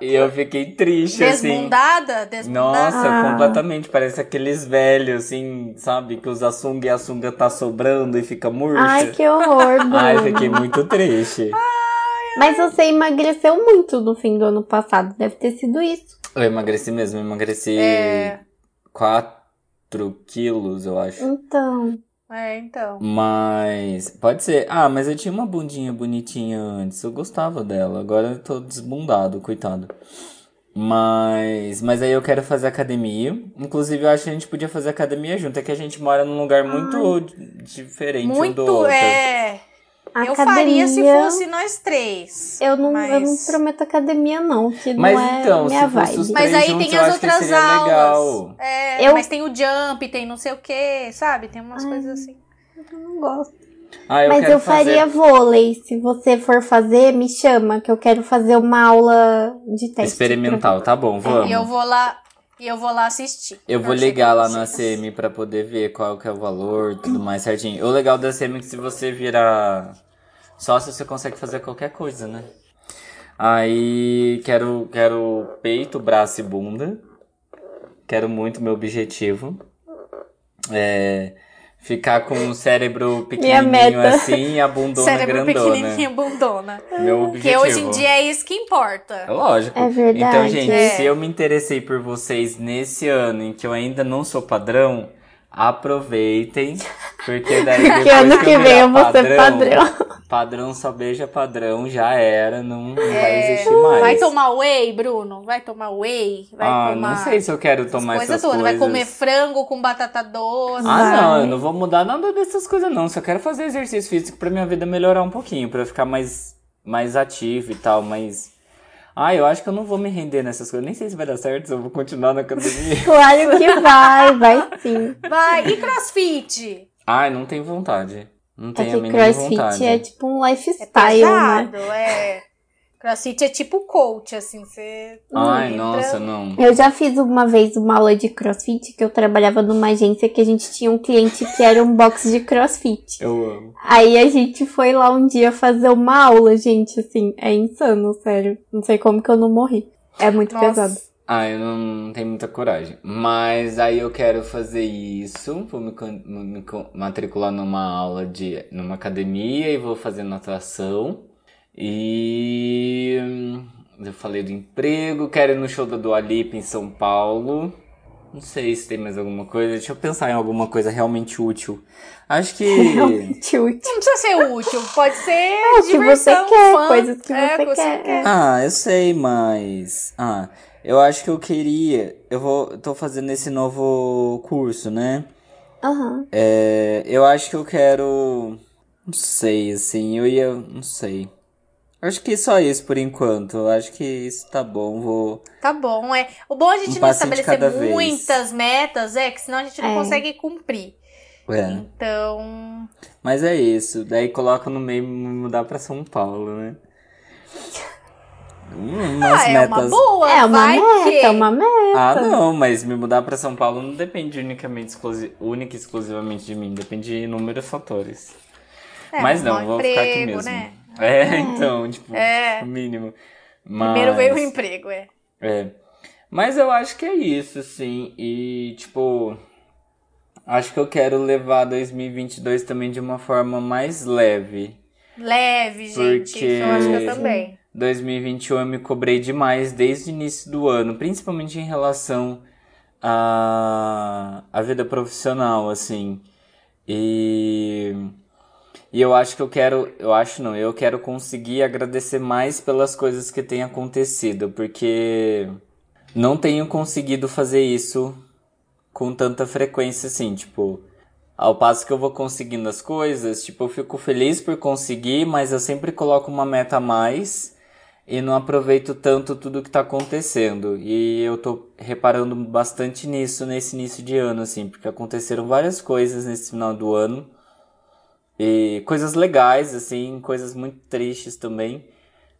E eu fiquei triste, assim. Desbundada? Desbundada? Nossa, Ah. completamente. Parece aqueles velhos, assim, sabe? Que usa sunga e a sunga tá sobrando e fica murcha. Ai, que horror, (laughs) Bruno. Ai, fiquei muito triste. Mas você emagreceu muito no fim do ano passado. Deve ter sido isso. Eu emagreci mesmo, eu emagreci É. 4 quilos, eu acho. Então. É, então. Mas. Pode ser. Ah, mas eu tinha uma bundinha bonitinha antes. Eu gostava dela. Agora eu tô desbundado, coitado. Mas. Mas aí eu quero fazer academia. Inclusive, eu acho que a gente podia fazer academia junto. É que a gente mora num lugar muito di- diferente um do Muito, outro. é. Eu academia, faria se fosse nós três. Eu não, eu não mas- prometo academia, não, que Mas não é então, minha se fosse os vibe. Mas aí juntos, tem eu as outras aulas. É, Eu- Mas tem o jump, tem não sei o que, sabe? Tem umas coisas assim. Eu não gosto. Ah, eu Mas eu faria fazer vôlei. Se você for fazer, me chama, que eu quero fazer uma aula de teste. experimental, tá bom, vamos. E eu vou lá, e eu vou lá assistir. Eu vou ligar lá na. CM pra poder ver qual que é o valor, tudo mais certinho. O legal da CM é que se você virar sócio, você consegue fazer qualquer coisa, né? Aí quero, quero peito, braço e bunda. Quero muito meu objetivo. É ficar com o cérebro pequenininho assim e a bundona Cérebro grandona. pequenininho, bundona. Meu Porque objetivo. hoje em dia é isso que importa. É lógico. É verdade. Então, gente, É. se eu me interessei por vocês nesse ano em que eu ainda não sou padrão, aproveitem. Porque daí depois Que ano que eu vem eu vou ser padrão. Padrão só beija padrão, já era, não, não vai É, existir mais. Vai tomar whey, Bruno? Vai tomar whey? Vai ah, tomar não sei se eu quero essas tomar coisas essas todas. coisas. Vai comer frango com batata doce. Ah, Vai. não, eu não vou mudar nada dessas coisas, não. Só quero fazer exercício físico pra minha vida melhorar um pouquinho, pra eu ficar mais, mais ativo e tal, mas. Ah, eu acho que eu não vou me render nessas coisas. Nem sei se vai dar certo, se eu vou continuar na academia. (laughs) Claro que vai, vai sim. Vai. E crossfit? Ai, não tenho vontade. Não É tenho a que crossfit vontade. é tipo um É lifestyle, né? pesado, é. Crossfit é tipo coach, assim, você. Ai, entra- nossa, não. Eu já fiz uma vez uma aula de crossfit que eu trabalhava numa agência que a gente tinha um cliente que era um box de crossfit. Eu amo. Aí a gente foi lá um dia fazer uma aula, gente, assim, é insano, sério. Não sei como que eu não morri. É muito Nossa. pesado. Ah, eu não tenho muita coragem. Mas aí eu quero fazer isso. Vou me, me matricular numa aula de. numa academia e vou fazer natação. E. hum, Eu falei do emprego. Quero ir no show da Dua Lipa em São Paulo. Não sei se tem mais alguma coisa. Deixa eu pensar em alguma coisa realmente útil. Acho que. (laughs) Realmente útil. Não precisa ser útil, pode ser o que diversão, você quer, fã. coisas que É, você que você quer. Ah, eu sei, mas. Ah, eu acho que eu queria. Eu vou. tô fazendo esse novo curso, né? Aham. É, eu acho que eu quero. Não sei, assim. Eu ia. Não sei. Acho que só isso por enquanto. Eu acho que isso tá bom. Vou. Tá bom, é. O bom é a gente Um não estabelecer cada vez. muitas metas, é, que senão a gente não É. consegue cumprir. É. Então. Mas é isso. Daí coloca no meio me mudar pra São Paulo, né? Hum, Umas Ah, é uma metas. boa. É uma vai meta, que... é uma meta. Ah, não, mas me mudar pra São Paulo não depende unicamente, exclusi... única e exclusivamente de mim, depende de inúmeros fatores. É, Mas não, um vou ficar aqui emprego, mesmo. Né? É, então, tipo, É. o mínimo. Mas... Primeiro veio o emprego, é. É. Mas eu acho que é isso, sim. E, tipo, acho que eu quero levar 2022 também de uma forma mais leve. Leve, gente. Porque- Eu acho que eu também. 2021 eu me cobrei demais desde o início do ano, principalmente em relação à, à vida profissional, assim. E, e eu acho que eu quero, eu acho não, eu quero conseguir agradecer mais pelas coisas que têm acontecido, porque não tenho conseguido fazer isso com tanta frequência assim, tipo, ao passo que eu vou conseguindo as coisas, tipo, eu fico feliz por conseguir, mas eu sempre coloco uma meta a mais e não aproveito tanto tudo que tá acontecendo. E eu tô reparando bastante nisso nesse início de ano, assim, porque aconteceram várias coisas nesse final do ano. E coisas legais, assim, coisas muito tristes também.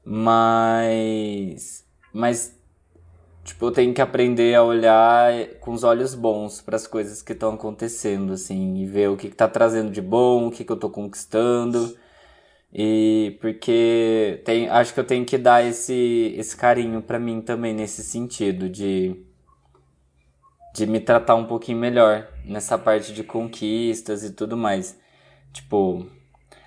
Mas. Mas. Tipo, eu tenho que aprender a olhar com os olhos bons para as coisas que estão acontecendo, assim, e ver o que, que tá trazendo de bom, o que, que eu tô conquistando. E porque tem, acho que eu tenho que dar esse, esse carinho pra mim também nesse sentido de de me tratar um pouquinho melhor nessa parte de conquistas e tudo mais. Tipo,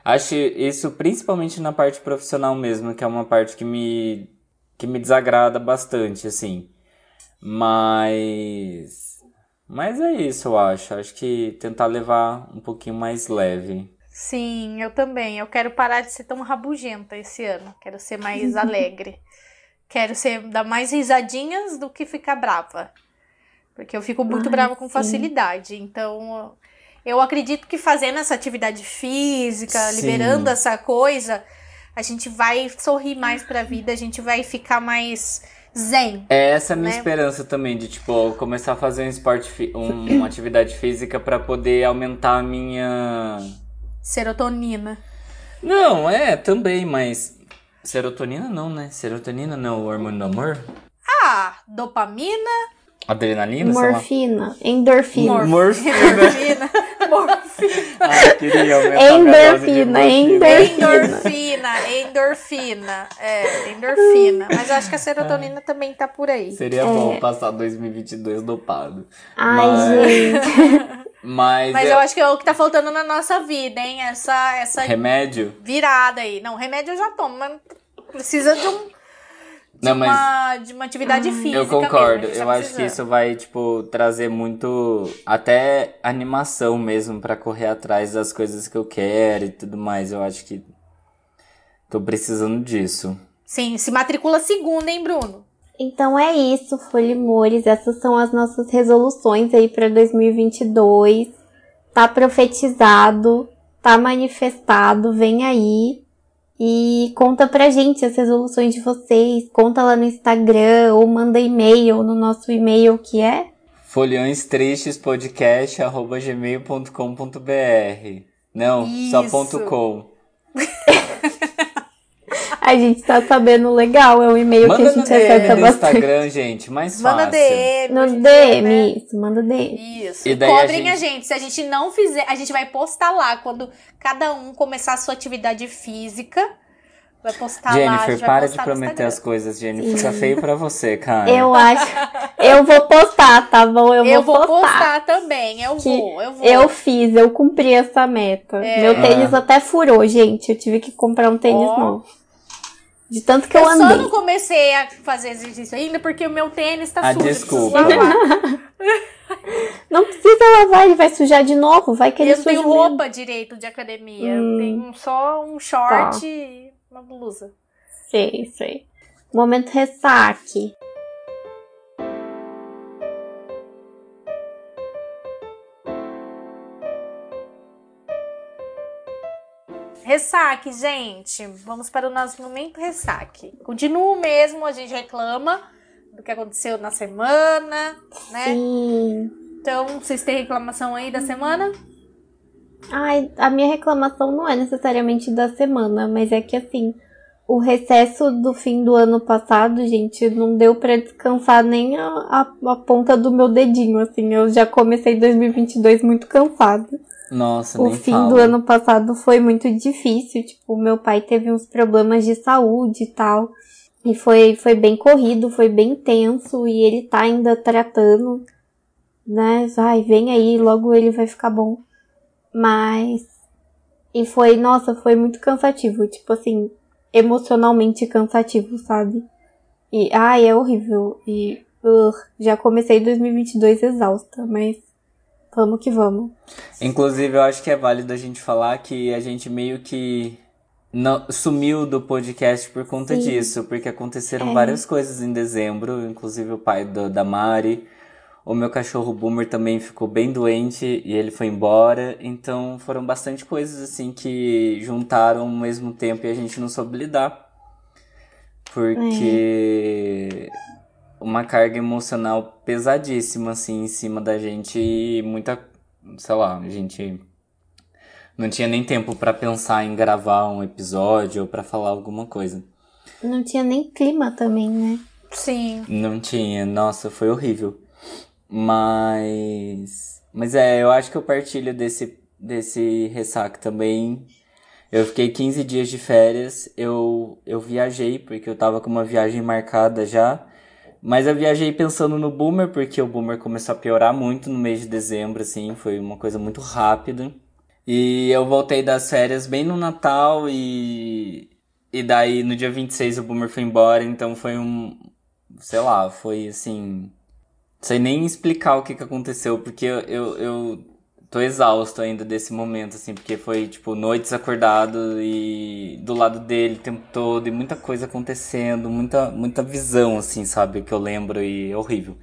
acho isso principalmente na parte profissional mesmo, que é uma parte que me que me desagrada bastante, assim. Mas mas é isso, eu acho. Acho que tentar levar um pouquinho mais leve. Sim, eu também. Eu quero parar de ser tão rabugenta esse ano. Quero ser mais (laughs) alegre. Quero ser dar mais risadinhas do que ficar brava. Porque eu fico muito Ai, brava com sim. facilidade. Então, eu acredito que fazendo essa atividade física, Sim. liberando essa coisa, a gente vai sorrir mais pra vida, a gente vai ficar mais zen. É essa a minha né? esperança também, de tipo, começar a fazer um esporte, um- uma atividade física pra poder aumentar a minha. Serotonina. Não, é, também, mas. Serotonina não, né? Serotonina não, é o hormônio do amor? Ah, dopamina, Adrenalina, sei lá. Morfina, endorfina. Mor- Morfina. endorfina, (laughs) morfina. Ah, queria Endorfina, morfina. Endorfina, endorfina. É, endorfina. Mas eu acho que a serotonina também tá por aí. Seria bom passar 2022 dopado. Ai, Mas- gente. (laughs) Mas, Mas é- eu acho que é o que tá faltando na nossa vida, hein? Essa, essa remédio? virada aí. Não, remédio eu já tomo, mas precisa de um. De, Não, mas- uma, de uma atividade física. Eu concordo. mesmo, tá eu acho que isso vai, tipo, trazer muito. Até animação mesmo pra correr atrás das coisas que eu quero e tudo mais. Eu acho que. Tô precisando disso. Sim, se matricula segunda, hein, Bruno? Então é isso, Folimores. Essas são as nossas resoluções aí para 2022. Tá profetizado, tá manifestado, vem aí. E conta pra gente as resoluções de vocês. Conta lá no Instagram ou manda e-mail no nosso e-mail que é folhõestristes.podcast.gmail.com.br Não, só Isso. ponto .com. (laughs) A gente tá sabendo legal, é um e-mail que Manda a no gente DM acerta bastante. Instagram, gente, mais Manda fácil. DM. No dia, né? DM, isso, manda DM. Isso. E E daí a cobrem a gente... gente- Se a gente não fizer, a gente vai postar lá quando cada um começar a sua atividade física. Vai postar lá. Jennifer, vai para de prometer as coisas, Jennifer. Fica feio pra você, cara. Eu acho. Eu vou postar, tá bom? Eu, Eu vou postar. postar também. Eu vou, eu vou. Eu fiz, eu cumpri essa meta. É. Meu tênis Ah. até furou, gente. Eu tive que comprar um tênis Ó. novo. De tanto que eu, Eu só andei. não comecei a fazer exercício ainda porque o meu tênis tá Ah, sujo. desculpa. (laughs) Não precisa lavar, ele vai sujar de novo. Vai que ele Eu não tenho suja mesmo. roupa direito de academia. Hum. Eu tenho só um short e uma blusa. Sei, sei. Momento ressaque. Ressaque, gente. Vamos para o nosso momento ressaque. Continua o mesmo, a gente reclama do que aconteceu na semana, né? Sim. Então, vocês têm reclamação aí da semana? Ai, a minha reclamação não é necessariamente da semana, mas é que assim, o recesso do fim do ano passado, gente, não deu pra descansar nem a, a, a ponta do meu dedinho, assim. Eu já comecei 2022 muito cansada. Nossa, o fim fala. do ano passado foi muito difícil. Tipo, meu pai teve uns problemas de saúde e tal. E foi, foi bem corrido, foi bem tenso. E ele tá ainda tratando. Né? Ai, vem aí, logo ele vai ficar bom. Mas. E foi, nossa, foi muito cansativo. Tipo assim, emocionalmente cansativo, sabe? E, ai, é horrível. E uh, já comecei 2022 exausta, mas vamos que vamos. Inclusive, eu acho que é válido a gente falar que a gente meio que não, sumiu do podcast por conta Sim. disso, porque aconteceram É. várias coisas em dezembro, inclusive o pai do- da Mari. O meu cachorro Boomer também ficou bem doente e ele foi embora. Então foram bastante coisas assim que juntaram ao mesmo tempo e a gente não soube lidar. Porque uma carga emocional pesadíssima assim em cima da gente e muita, sei lá, a gente não tinha nem tempo pra pensar em gravar um episódio ou pra falar alguma coisa. Não tinha nem clima também, né? Sim. Não tinha, nossa, foi horrível. Mas. Mas é, eu acho que eu partilho desse, desse ressaca também. Eu fiquei 15 dias de férias, eu, eu viajei, porque eu tava com uma viagem marcada já. Mas eu viajei pensando no Boomer, porque o Boomer começou a piorar muito no mês de dezembro, assim, foi uma coisa muito rápida. E eu voltei das férias bem no Natal e. E daí no dia 26 o Boomer foi embora, então foi um. Sei lá, foi assim. Sei nem explicar o que que aconteceu, porque eu, eu, eu tô exausto ainda desse momento, assim, porque foi, tipo, noites acordado e do lado dele o tempo todo, e muita coisa acontecendo, muita, muita visão, assim, sabe, que eu lembro e é horrível.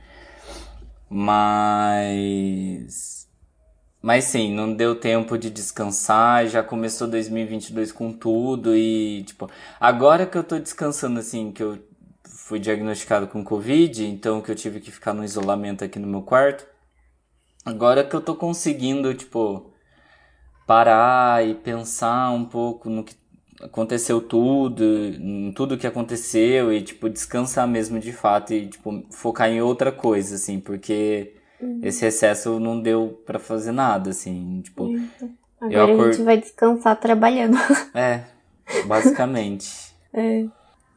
Mas. Mas sim, não deu tempo de descansar, já começou 2022 com tudo e, tipo, agora que eu tô descansando, assim, que eu fui diagnosticado com Covid, então que eu tive que ficar no isolamento aqui no meu quarto, agora que eu tô conseguindo, tipo, parar e pensar um pouco no que aconteceu tudo, em tudo que aconteceu e, tipo, descansar mesmo de fato e, tipo, focar em outra coisa, assim, porque esse excesso não deu pra fazer nada, assim, tipo, Agora a acordo- gente vai descansar trabalhando. é, basicamente. (laughs) É.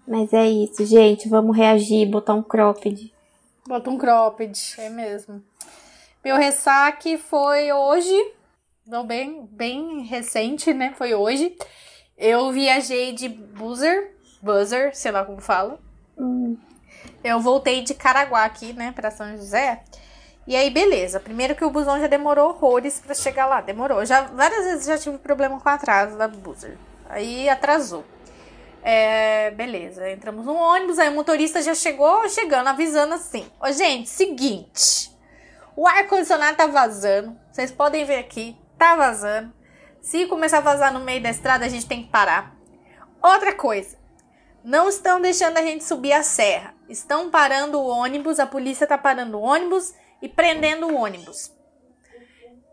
Mas é isso, gente. Vamos reagir, botar um cropped. Bota um cropped, é mesmo. Meu ressaque foi hoje, não bem, bem recente, né? Foi hoje. Eu viajei de buzzer, buzzer, sei lá como fala. Hum, Eu voltei de Caraguá aqui, né, pra São José. E aí, beleza. Primeiro que o busão já demorou horrores pra chegar lá. Demorou. Já, várias vezes já tive problema com atraso da buzzer. Aí atrasou. É, beleza. Entramos no ônibus, aí o motorista já chegou chegando, avisando assim. Ô, gente, seguinte. O ar-condicionado tá vazando. Vocês podem ver aqui. Tá vazando. Se começar a vazar no meio da estrada, a gente tem que parar. Outra coisa. Não estão deixando a gente subir a serra. Estão parando o ônibus, a polícia tá parando o ônibus e prendendo o ônibus.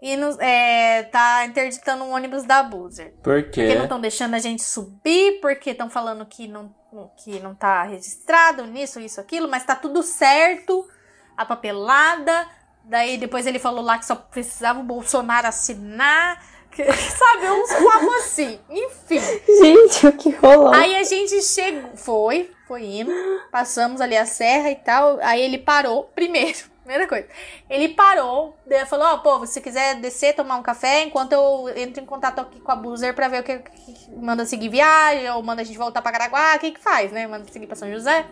E nos, é, tá interditando o ônibus da Buzzer. Por Porque quê? não estão deixando a gente subir, porque estão falando que não, que não tá registrado nisso, isso, aquilo, mas tá tudo certo, a papelada. Daí depois ele falou lá que só precisava o Bolsonaro assinar. que- (laughs) sabe, uns papos assim. Enfim. Gente, o que rolou? Aí a gente chegou, foi, foi indo, passamos ali a serra e tal. Aí ele parou, primeiro, primeira coisa. Ele parou, falou: Ó, pô, se quiser descer, tomar um café, enquanto eu entro em contato aqui com a Buzzer pra ver o que, que manda seguir viagem, ou manda a gente voltar pra Caraguá, o que que faz, né? Manda seguir pra São José.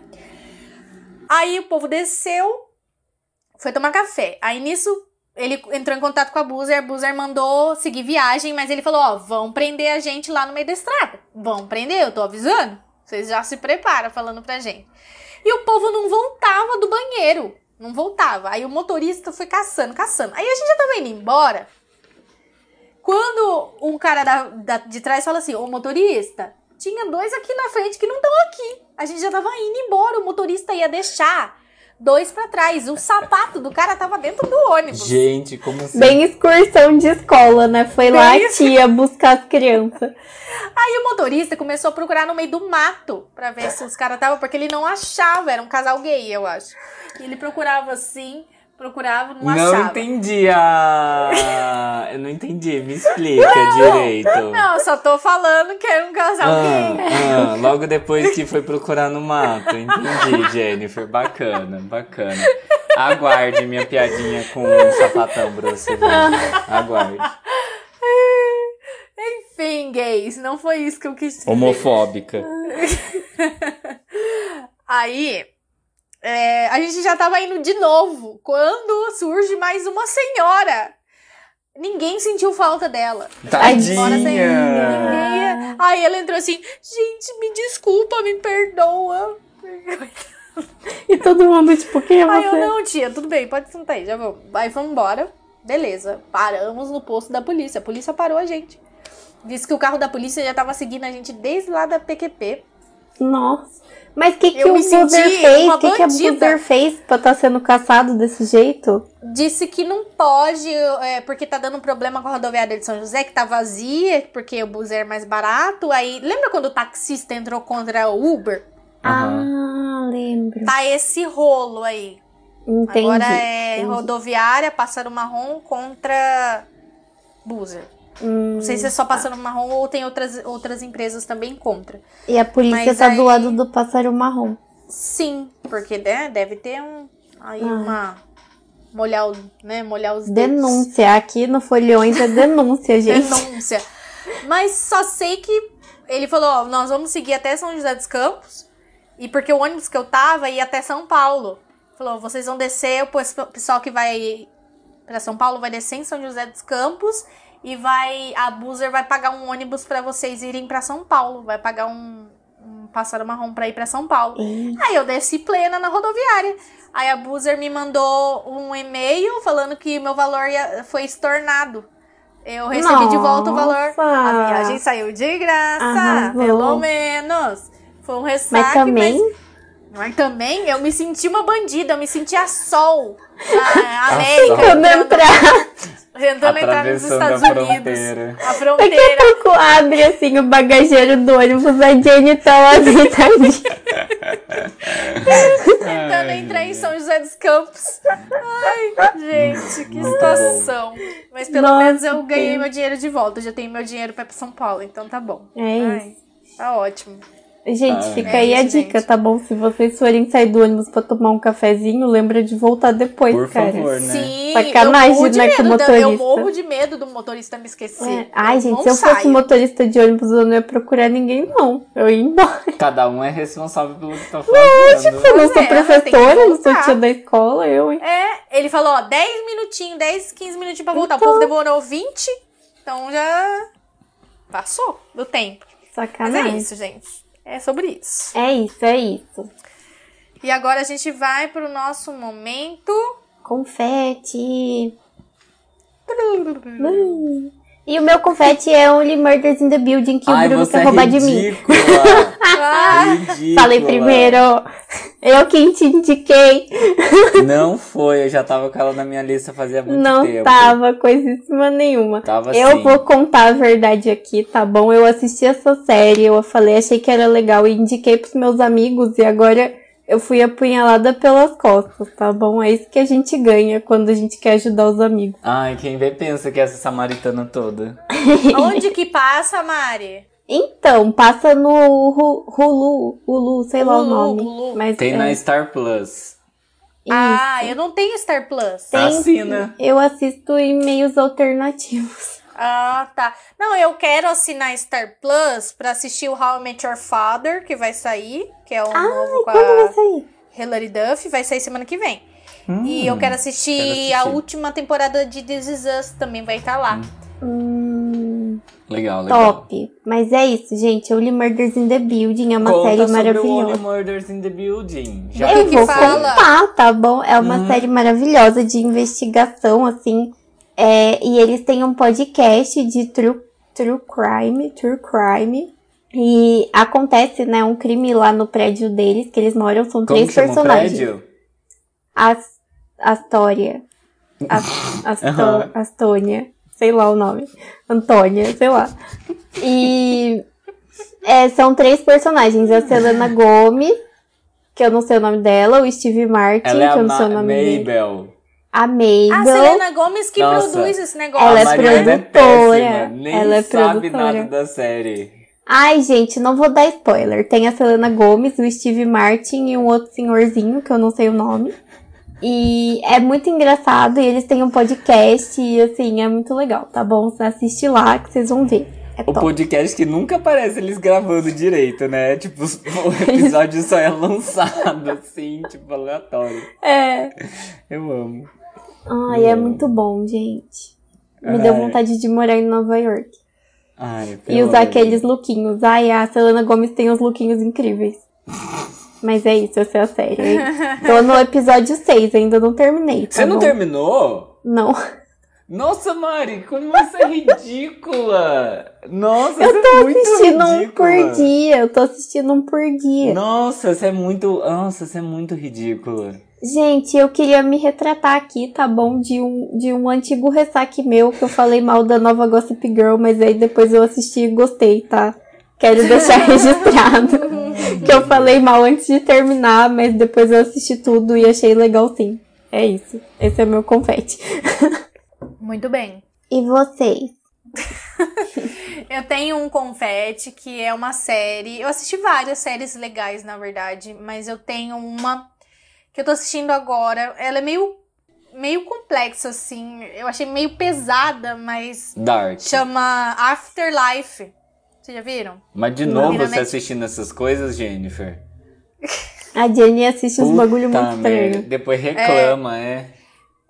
Aí o povo desceu, foi tomar café. Aí nisso. Ele entrou em contato com a Buzzer, a Buzzer mandou seguir viagem, mas ele falou: Ó, vão prender a gente lá no meio da estrada. Vão prender, eu tô avisando. Vocês já se preparam falando pra gente. E o povo não voltava do banheiro. Não voltava. Aí o motorista foi caçando, caçando. Aí a gente já tava indo embora. Quando um cara da, da- de trás fala assim: Ô motorista, tinha dois aqui na frente que não estão aqui. A gente já tava indo embora. O motorista ia deixar dois pra trás. O sapato do cara tava dentro do ônibus. Gente, como assim? Bem excursão de escola, né? Foi Bem lá a tia buscar as crianças. Aí o motorista começou a procurar no meio do mato pra ver se os caras estavam, porque ele não achava, era um casal gay, eu acho. E ele procurava assim procurava, não, Não achava. entendi a. Eu não entendi, me explica direito. Não, só tô falando que era um casal Ah, ah, logo depois que foi procurar no mato. Entendi, Jennifer. Bacana, bacana. Aguarde minha piadinha com um sapatão pra você ver. Aguarde. (laughs) Enfim, gays, não foi isso que eu quis dizer. Homofóbica. (laughs) Aí, é, a gente já tava indo de novo quando surge mais uma senhora. Ninguém sentiu falta dela. Tadinha. Ninguém. Aí ela entrou assim: gente, me desculpa, me perdoa. (laughs) E todo mundo, tipo, quem é Aí eu você? não, tia, tudo bem, pode sentar aí, já vou. Aí vamos embora. Beleza, paramos no posto da polícia. A polícia parou a gente. Disse que o carro da polícia já tava seguindo a gente desde lá da PQP. Nossa. Mas o que, que Eu o senti fez? O que, que a bandida. Buzzer fez pra estar sendo caçado desse jeito? Disse que não pode, é, porque tá dando um problema com a rodoviária de São José, que tá vazia, porque o bus é mais barato. Aí, lembra quando o taxista entrou contra o Uber? Aham. Ah, lembro. Tá esse rolo aí. Entendi. Agora é entendi. rodoviária, pássaro marrom contra Buzzer. Hum, Não sei se é só pássaro marrom ou tem outras, outras empresas também contra. E a polícia Mas tá aí- do lado do pássaro marrom. Sim, porque né, deve ter um aí Ah. uma molhar né, molhar os dedos. Denúncia. Aqui no Folhões é denúncia, (laughs) gente. denúncia. Mas só sei que ele falou, ó, nós vamos seguir até São José dos Campos. E porque o ônibus que eu tava ia até São Paulo. Falou, vocês vão descer, o pes- pessoal que vai pra São Paulo vai descer em São José dos Campos e vai a Buzer vai pagar um ônibus pra vocês irem pra São Paulo, vai pagar um, um pássaro marrom pra ir pra São Paulo. Ih, Aí eu desci plena na rodoviária. Aí a Buzer me mandou um e-mail falando que meu valor ia- foi estornado. Eu recebi de volta o valor. Nossa. A viagem saiu de graça, Arrasou. pelo menos. Foi um ressaque, Mas também, mas, mas também eu me senti uma bandida, eu me senti a Sol na (laughs) América. Sol. quando entrar, Tentando entrar nos Estados a Unidos. fronteira. A daqui a fronteira. pouco abre assim o bagageiro do ônibus, a Jenny tá lá. (laughs) Tentando entrar em São José dos Campos. Ai, gente, que Muito situação. Mas pelo Nossa, menos eu ganhei meu dinheiro de volta. Eu já tenho meu dinheiro pra ir pra São Paulo, então tá bom. É Ai, tá ótimo. Gente, Ah, fica é aí a dica, gente. tá bom? Se vocês forem sair do ônibus pra tomar um cafezinho, lembra de voltar depois, Por cara. favor, né? Sim, Sacanagem, eu morro de né, medo. com o da- Eu motorista. morro de medo do motorista me esquecer. É. Ai, gente, não se eu fosse saio. motorista de ônibus, eu não ia procurar ninguém, não. Eu ia embora. Cada um é responsável pelo que tá (laughs) fazendo. Eu não sou é, professora, eu não sou tia da escola, eu, hein? É, ele falou, ó, 10 minutinhos, 10, 15 minutinhos pra voltar. Então. O povo demorou 20, então já passou do tempo. Mas é Sacanagem. isso, gente. É sobre isso. É isso, é isso. E agora a gente vai pro nosso momento. Confete. Hum. E o meu confete é Only Murders in the Building que Ai, o Bruno quer é roubar de mim. Ah, Ridícula. (laughs) Falei primeiro. Eu quem te indiquei. Não foi, eu já tava com ela na minha lista fazia muito não tempo. tava coisíssima nenhuma. Tava Eu assim. vou contar a verdade aqui, tá bom? Eu assisti essa série, eu falei, achei que era legal e indiquei pros meus amigos e agora eu fui apunhalada pelas costas, tá bom? É isso que a gente ganha quando a gente quer ajudar os amigos. Ai, quem vê pensa que é essa samaritana toda. (laughs) onde que passa, Mari? Então, passa no Hu- Hulu, Hulu, sei lá o Hulu, nome. Hulu. Mas Tem é, na Star Plus. Ah, eu não tenho Star Plus. Tem- Assina. eu assisto em meios alternativos. Ah, tá. Não, eu quero assinar Star Plus pra assistir o How I Met Your Father, que vai sair, que é o novo com Quando vai a sair? Hilary Duff, vai sair semana que vem. Hum, E eu quero assistir, quero assistir. a última temporada de This Is Us, também vai estar lá. Hum, Legal, legal. top. Mas é isso, gente. Only Murders in the Building é uma Conta série sobre o maravilhosa. Only Murders in the Building. Já Eu que vou fala? contar, tá bom? É uma Uhum. série maravilhosa de investigação, assim. É, e eles têm um podcast de true, true crime, true crime. E acontece, né, um crime lá no prédio deles, que eles moram, são Como três personagens. prédio? As, Astoria. As, (laughs) Asto. Astônia. Sei lá o nome. Antônia, sei lá. E é, são três personagens. A Selena Gomes, que eu não sei o nome dela, o Steve Martin, Ela é que eu não sei o nome dele. Mabel. Mabel. A Selena Gomes que Nossa. produz esse negócio. Ela é produtora, péssima, nem ela é sabe produtora. nada da série. Ai, gente, não vou dar spoiler. Tem a Selena Gomes, o Steve Martin e um outro senhorzinho, que eu não sei o nome. E é muito engraçado e eles têm um podcast e, assim, é muito legal, tá bom? Você assiste lá que vocês vão ver. É O top. podcast que nunca aparece eles gravando direito, né? (laughs) Tipo, o episódio só é lançado, assim, tipo, aleatório. É. Eu amo. Ai, é muito bom, gente. Me deu Ai. vontade de morar em Nova York. Ai, E usar aqueles lookinhos. Ai, a Selena Gomes tem uns lookinhos incríveis. Mas é isso, essa é a série. hein? (laughs) Tô no episódio 6, ainda não terminei. Tá Você não bom? terminou? Não. Nossa, Mari, como você é ridícula! Nossa, Eu você tô é muito assistindo um ridícula. por dia. Eu tô assistindo um por dia. Nossa, você é muito. Nossa, você é muito ridícula. Gente, eu queria me retratar aqui, tá bom? De um, de um antigo ressaque meu, que eu falei mal da nova Gossip Girl, mas aí depois eu assisti e gostei, tá? Quero deixar (laughs) registrado. que eu falei mal antes de terminar, mas depois eu assisti tudo e achei legal sim. É isso. Esse é meu confete. Muito bem. E vocês? (laughs) Eu tenho um confete que é uma série. Eu assisti várias séries legais, na verdade, mas eu tenho uma que eu tô assistindo agora. Ela é meio meio complexa assim. Eu achei meio pesada, mas Dark. chama Afterlife. Vocês já viram? Mas de novo você net- assistindo essas coisas, Jennifer? (laughs) A Jenny assiste uns bagulho Puta muito estranho. Depois reclama, é.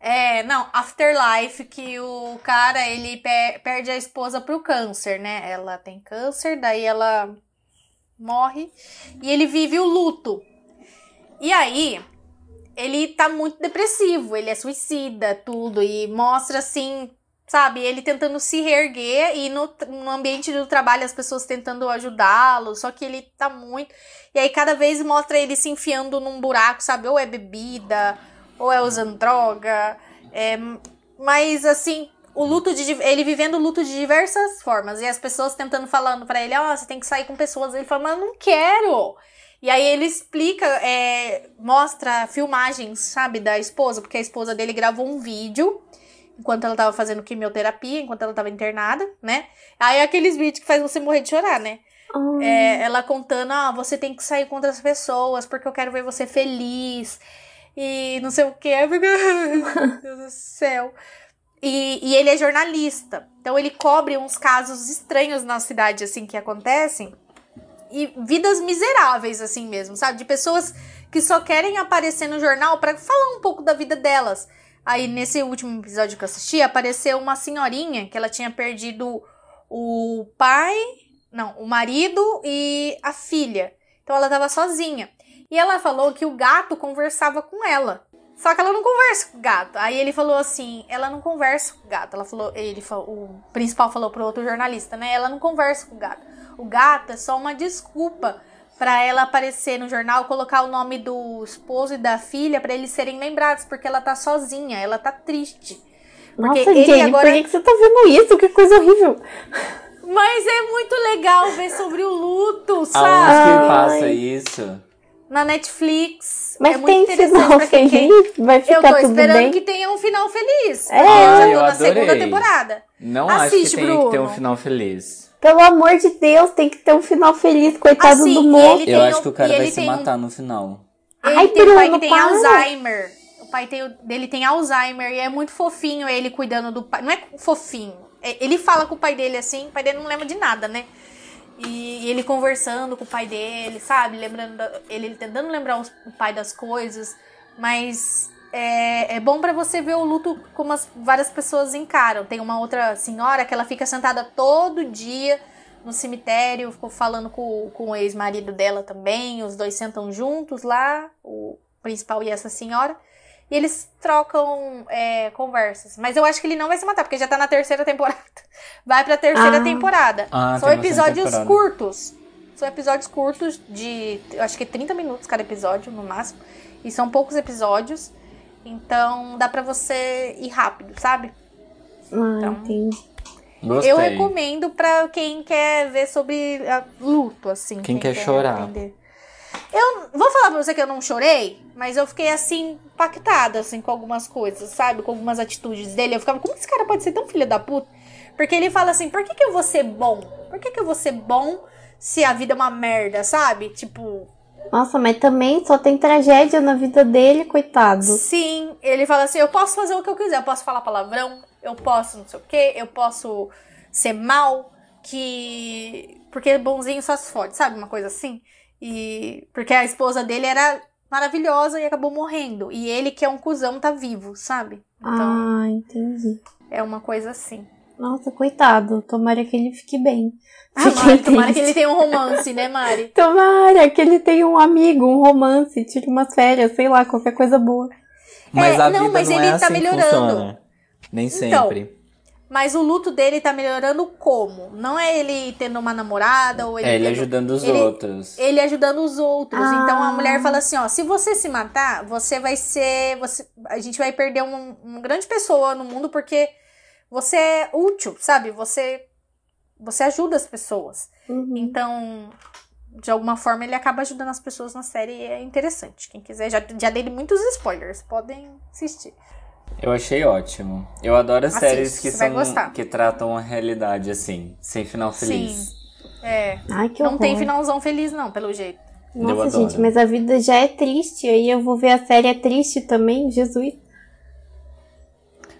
É, não, Afterlife, que o cara, ele pe- perde a esposa pro câncer, né? Ela tem câncer, daí ela morre e ele vive o luto. E aí, ele tá muito depressivo, ele é suicida, tudo, e mostra assim, sabe, ele tentando se reerguer e no, no ambiente do trabalho as pessoas tentando ajudá-lo, só que ele tá muito. E aí cada vez mostra ele se enfiando num buraco, sabe? Ou é bebida, ou é usando droga. É, mas assim, o luto de ele vivendo o luto de diversas formas e as pessoas tentando falando pra ele, ó, você tem que sair com pessoas. Ele fala, mas eu não quero. E aí ele explica, é, mostra filmagens, sabe, da esposa, porque a esposa dele gravou um vídeo enquanto ela tava fazendo quimioterapia, enquanto ela tava internada, né? Aí é aqueles vídeos que faz você morrer de chorar, né? É, ela contando, ah, você tem que sair com outras pessoas, porque eu quero ver você feliz. E não sei o que. Fico, (laughs) Meu Deus do céu. E, e ele é jornalista. Então ele cobre uns casos estranhos na cidade, assim, que acontecem. E vidas miseráveis, assim mesmo, sabe? De pessoas que só querem aparecer no jornal pra falar um pouco da vida delas. Aí, nesse último episódio que eu assisti, apareceu uma senhorinha que ela tinha perdido o pai, não, o marido e a filha. Então ela tava sozinha. E ela falou que o gato conversava com ela. Só que ela não conversa com o gato. Aí ele falou assim: ela não conversa com o gato. Ela falou, ele falou, o principal falou pro outro jornalista, né? Ela não conversa com o gato. O gato é só uma desculpa pra ela aparecer no jornal, colocar o nome do esposo e da filha pra eles serem lembrados, porque ela tá sozinha, ela tá triste. Porque Nossa, ele Jenny, agora- por que, que você tá vendo isso? Que coisa horrível. Mas é muito legal ver sobre o luto, Aonde sabe? que Ai. passa isso? Na Netflix. Mas é muito tem final pra quem quer- feliz? Vai Eu ficar tô tudo esperando bem? que tenha um final feliz. É. porque eu já Ah, tô eu na segunda adorei. temporada. Não Assiste, acho que tem que ter um Bruno. final feliz. Pelo amor de Deus, tem que ter um final feliz, coitado Assim, do moço. ele Eu tem acho o- que o cara vai se tem um- matar no final. Ele Ai, tem um pai Bruno, que tem para. Alzheimer. O pai tem, o- dele tem Alzheimer e é muito fofinho ele cuidando do pai. Não é fofinho. é- Ele fala com o pai dele assim, o pai dele não lembra de nada, né? E, e ele conversando com o pai dele, sabe? Lembrando, ele tentando lembrar os- o pai das coisas. Mas é, é bom pra você ver o luto como as, várias pessoas encaram. Tem uma outra senhora que ela fica sentada todo dia no cemitério, ficou falando com, com o ex-marido dela também. Os dois sentam juntos lá, o principal e essa senhora. E eles trocam é, conversas. Mas eu acho que ele não vai se matar, porque já tá na terceira temporada. (laughs) Vai pra terceira Ah. temporada. Ah, São episódios temporada. curtos. São episódios curtos de, eu acho que 30 minutos cada episódio, no máximo. E são poucos episódios. Então dá pra você ir rápido, sabe? Ah, Então, entendi. Gostei. Eu recomendo pra quem quer ver sobre ah, luto, assim. Quem quer chorar. aprender. Eu vou falar pra você que eu não chorei, mas eu fiquei assim, impactada, assim, com algumas coisas, sabe? Com algumas atitudes dele. Eu ficava, como esse cara pode ser tão filho da puta? Porque ele fala assim, por que, que eu vou ser bom? Por que, que eu vou ser bom se a vida é uma merda, sabe? Tipo. Nossa, mas também só tem tragédia na vida dele, coitado. Sim, ele fala assim: eu posso fazer o que eu quiser, eu posso falar palavrão, eu posso não sei o quê, eu posso ser mal, que. Porque bonzinho só se fode, sabe? Uma coisa assim. E. Porque a esposa dele era maravilhosa e acabou morrendo. E ele, que é um cuzão, tá vivo, sabe? Então. Ah, entendi. É uma coisa assim. Nossa, coitado. Tomara que ele fique bem. Ah, Mari, tomara que ele tenha um romance, né, Mari? (laughs) Tomara que ele tenha um amigo, um romance, tire umas férias, sei lá, qualquer coisa boa. Mas é, a vida não, mas não ele é tá assim melhorando. Funciona. Nem então, sempre. Então, mas o luto dele tá melhorando como? Não é ele tendo uma namorada ou ele. É ele tendo... ajudando os ele, outros. Ele ajudando os outros. Ah. Então a mulher fala assim: ó, se você se matar, você vai ser. Você, a gente vai perder um, uma grande pessoa no mundo porque você é útil, sabe? Você. Você ajuda as pessoas. Uhum. Então, de alguma forma, ele acaba ajudando as pessoas na série e é interessante. Quem quiser, já, já dei muitos spoilers, podem assistir. Eu achei ótimo. Eu adoro as séries que são que tratam a realidade assim, sem final feliz. Sim. É. Ai, que não tem finalzão feliz não, pelo jeito. Nossa, gente, mas a vida já é triste, aí eu vou ver a série é triste também, Jesus.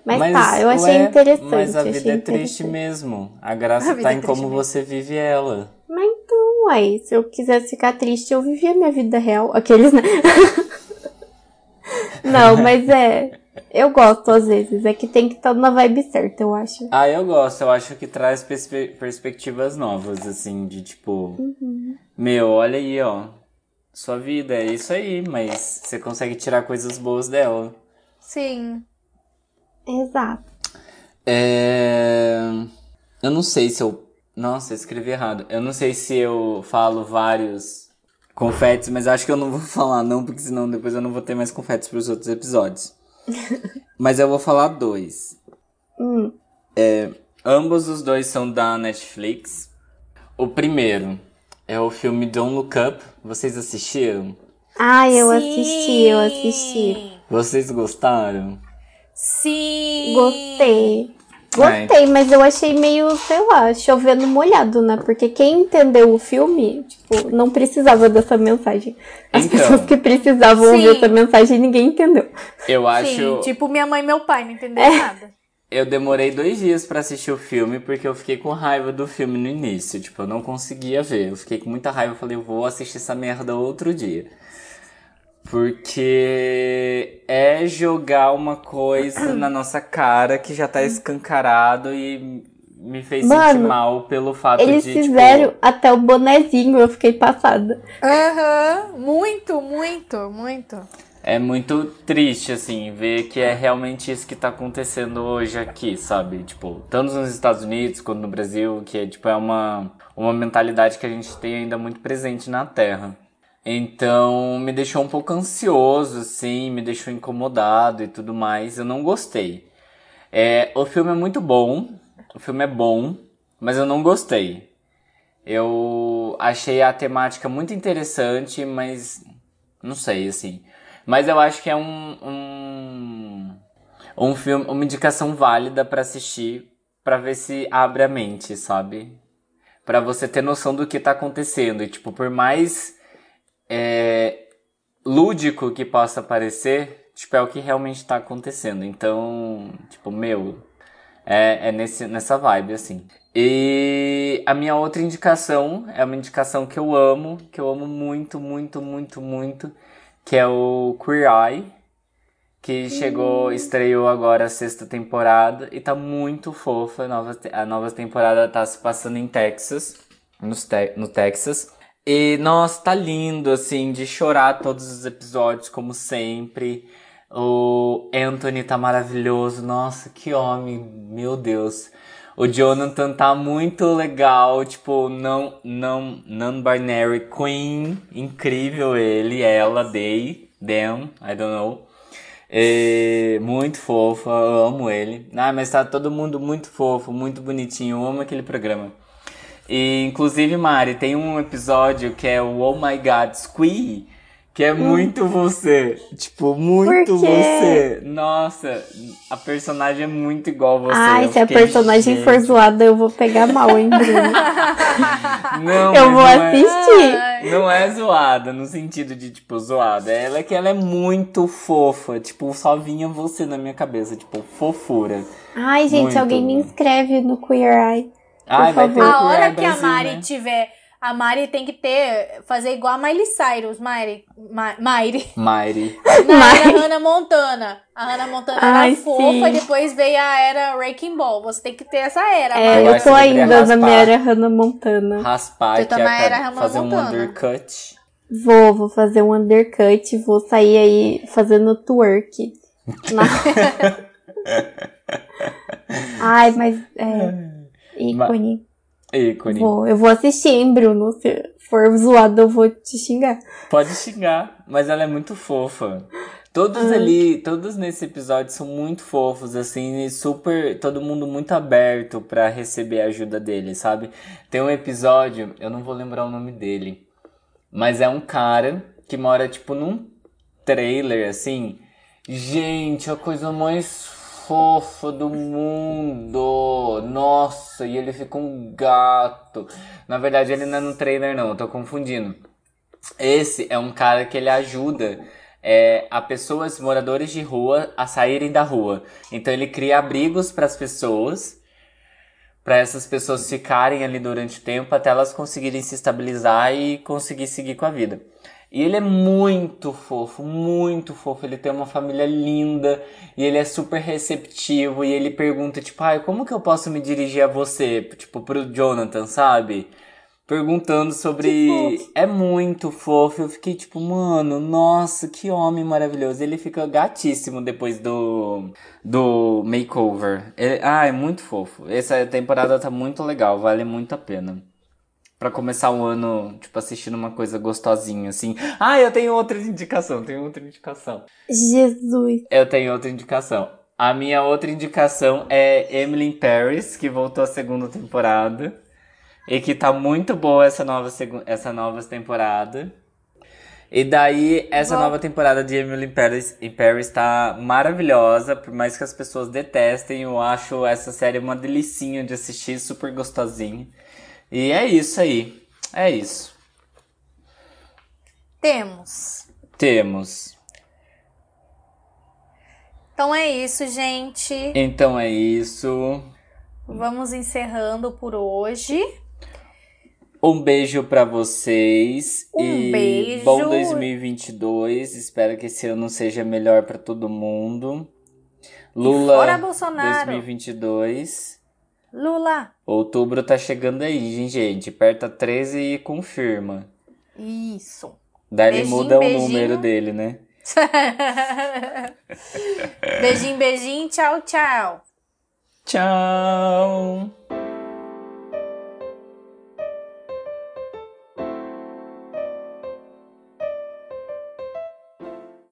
Mas, mas tá, eu achei ué, interessante. Mas a vida é triste mesmo. A graça a tá em é como mesmo. você vive ela. Mas então, aí, se eu quisesse ficar triste, eu vivia minha vida real. Aqueles, né? (laughs) Não, mas é. Eu gosto às vezes, é que tem que estar na vibe certa, eu acho. Ah, eu gosto, eu acho que traz perspe perspectivas novas, assim, de tipo, uhum. meu, olha aí, ó, sua vida é isso aí, mas você consegue tirar coisas boas dela. Sim. Exato. É... Eu não sei se eu. Nossa, eu escrevi errado. Eu não sei se eu falo vários confetes, mas acho que eu não vou (laughs) falar, não, porque senão depois eu não vou ter mais confetes para os outros episódios. (laughs) mas eu vou falar dois. Hum. É, ambos os dois são da Netflix. O primeiro é o filme Don't Look Up. Vocês assistiram? Ah, eu Sim. assisti, eu assisti. Vocês gostaram? Sim! Gostei. Gostei, mas eu achei meio, sei lá, chovendo molhado, né? Porque quem entendeu o filme, tipo, não precisava dessa mensagem. As então, pessoas que precisavam sim. ouvir essa mensagem, ninguém entendeu. Eu acho. Sim, tipo, minha mãe e meu pai não entenderam é. nada. Eu demorei dois dias para assistir o filme porque eu fiquei com raiva do filme no início. Tipo, eu não conseguia ver. Eu fiquei com muita raiva. Eu falei, eu vou assistir essa merda outro dia. Porque é jogar uma coisa na nossa cara que já tá escancarado e me fez Mano, sentir mal pelo fato eles de. Eles fizeram tipo... até o bonezinho, eu fiquei passada. Aham, uhum, muito, muito, muito. É muito triste, assim, ver que é realmente isso que tá acontecendo hoje aqui, sabe? Tipo, tanto nos Estados Unidos quanto no Brasil, que é, tipo, é uma, uma mentalidade que a gente tem ainda muito presente na Terra. Então me deixou um pouco ansioso, assim, me deixou incomodado e tudo mais. Eu não gostei. É, o filme é muito bom, o filme é bom, mas eu não gostei. Eu achei a temática muito interessante, mas não sei, assim. Mas eu acho que é um, um, um filme, uma indicação válida para assistir, para ver se abre a mente, sabe? Para você ter noção do que tá acontecendo. E, tipo, por mais é, lúdico que possa parecer, tipo, é o que realmente está acontecendo. Então, tipo, meu, é, é nesse, nessa vibe, assim. E a minha outra indicação é uma indicação que eu amo, que eu amo muito, muito, muito, muito, que é o Queer Eye, que chegou, uhum. estreou agora a sexta temporada e tá muito fofa. A nova, a nova temporada tá se passando em Texas, no, te, no Texas. E, nossa, tá lindo, assim, de chorar todos os episódios, como sempre. O Anthony tá maravilhoso. Nossa, que homem, meu Deus. O Jonathan tá muito legal, tipo, não, não, non-binary queen, incrível ele, ela, they, them, I don't know. E, muito fofo, eu amo ele. Ah, mas tá todo mundo muito fofo, muito bonitinho, eu amo aquele programa. E, inclusive, Mari, tem um episódio que é o Oh My God Squee, que é hum. muito você. Tipo, muito você. Nossa, a personagem é muito igual você. Ai, se a personagem gente. for zoada, eu vou pegar mal, hein, Bruno? (laughs) não, eu vou não assistir. É, não é zoada, no sentido de, tipo, zoada. Ela é que ela é muito fofa. Tipo, só vinha você na minha cabeça. Tipo, fofura. Ai, gente, muito. alguém me inscreve no Queer Eye. Ai, vai ter a hora que a Mari né? tiver a Mari tem que ter, fazer igual a Miley Cyrus, Mari. Ma, Mari. Mari. (laughs) Na era Hannah Montana. A Hannah Montana Ai, era fofa sim. e depois veio a era Wrecking Ball. Você tem que ter essa era. É, eu tô ainda na minha era Hannah Montana. Raspar, tá na era Hannah fazer Montana. um undercut. Vou, vou fazer um undercut, vou sair aí fazendo twerk. (laughs) Na... (laughs) Ai, mas é ícone. Ícone. Vou, eu vou assistir, hein, Bruno? Se for zoado, eu vou te xingar. Pode xingar, mas ela é muito fofa. Todos ah. ali, todos nesse episódio são muito fofos, assim, e super. Todo mundo muito aberto para receber a ajuda dele, sabe? Tem um episódio, eu não vou lembrar o nome dele, mas é um cara que mora, tipo, num trailer, assim. Gente, a coisa mais fofa do mundo. Nossa, e ele fica um gato. Na verdade, ele não é no trailer, não, eu tô confundindo. Esse é um cara que ele ajuda é, a pessoas, moradores de rua, a saírem da rua. Então ele cria abrigos para as pessoas, para essas pessoas ficarem ali durante o tempo até elas conseguirem se estabilizar e conseguir seguir com a vida. E ele é muito fofo, muito fofo. Ele tem uma família linda e ele é super receptivo. E ele pergunta, tipo, ai, como que eu posso me dirigir a você? Tipo, pro Jonathan, sabe? Perguntando sobre. É muito fofo. Eu fiquei tipo, mano, nossa, que homem maravilhoso. Ele fica gatíssimo depois do. do makeover. Ele... Ah, é muito fofo. Essa temporada tá muito legal, vale muito a pena para começar o ano, tipo, assistindo uma coisa gostosinha, assim. Ah, eu tenho outra indicação, tenho outra indicação. Jesus. Eu tenho outra indicação. A minha outra indicação é Emily in Paris, que voltou a segunda temporada. E que tá muito boa essa nova, essa nova temporada. E daí, essa nova temporada de Emily in Paris, in Paris tá maravilhosa, por mais que as pessoas detestem, eu acho essa série uma delicinha de assistir, super gostosinha. E é isso aí. É isso. Temos. Temos. Então é isso, gente. Então é isso. Vamos encerrando por hoje. Um beijo para vocês um e beijo. bom 2022. Espero que esse ano seja melhor para todo mundo. Lula Fora Bolsonaro. 2022. Lula. Outubro tá chegando aí, gente. Aperta 13 e confirma. Isso. Daí beijinho, ele muda beijinho. o número dele, né? (laughs) beijinho, beijinho. Tchau, tchau. Tchau.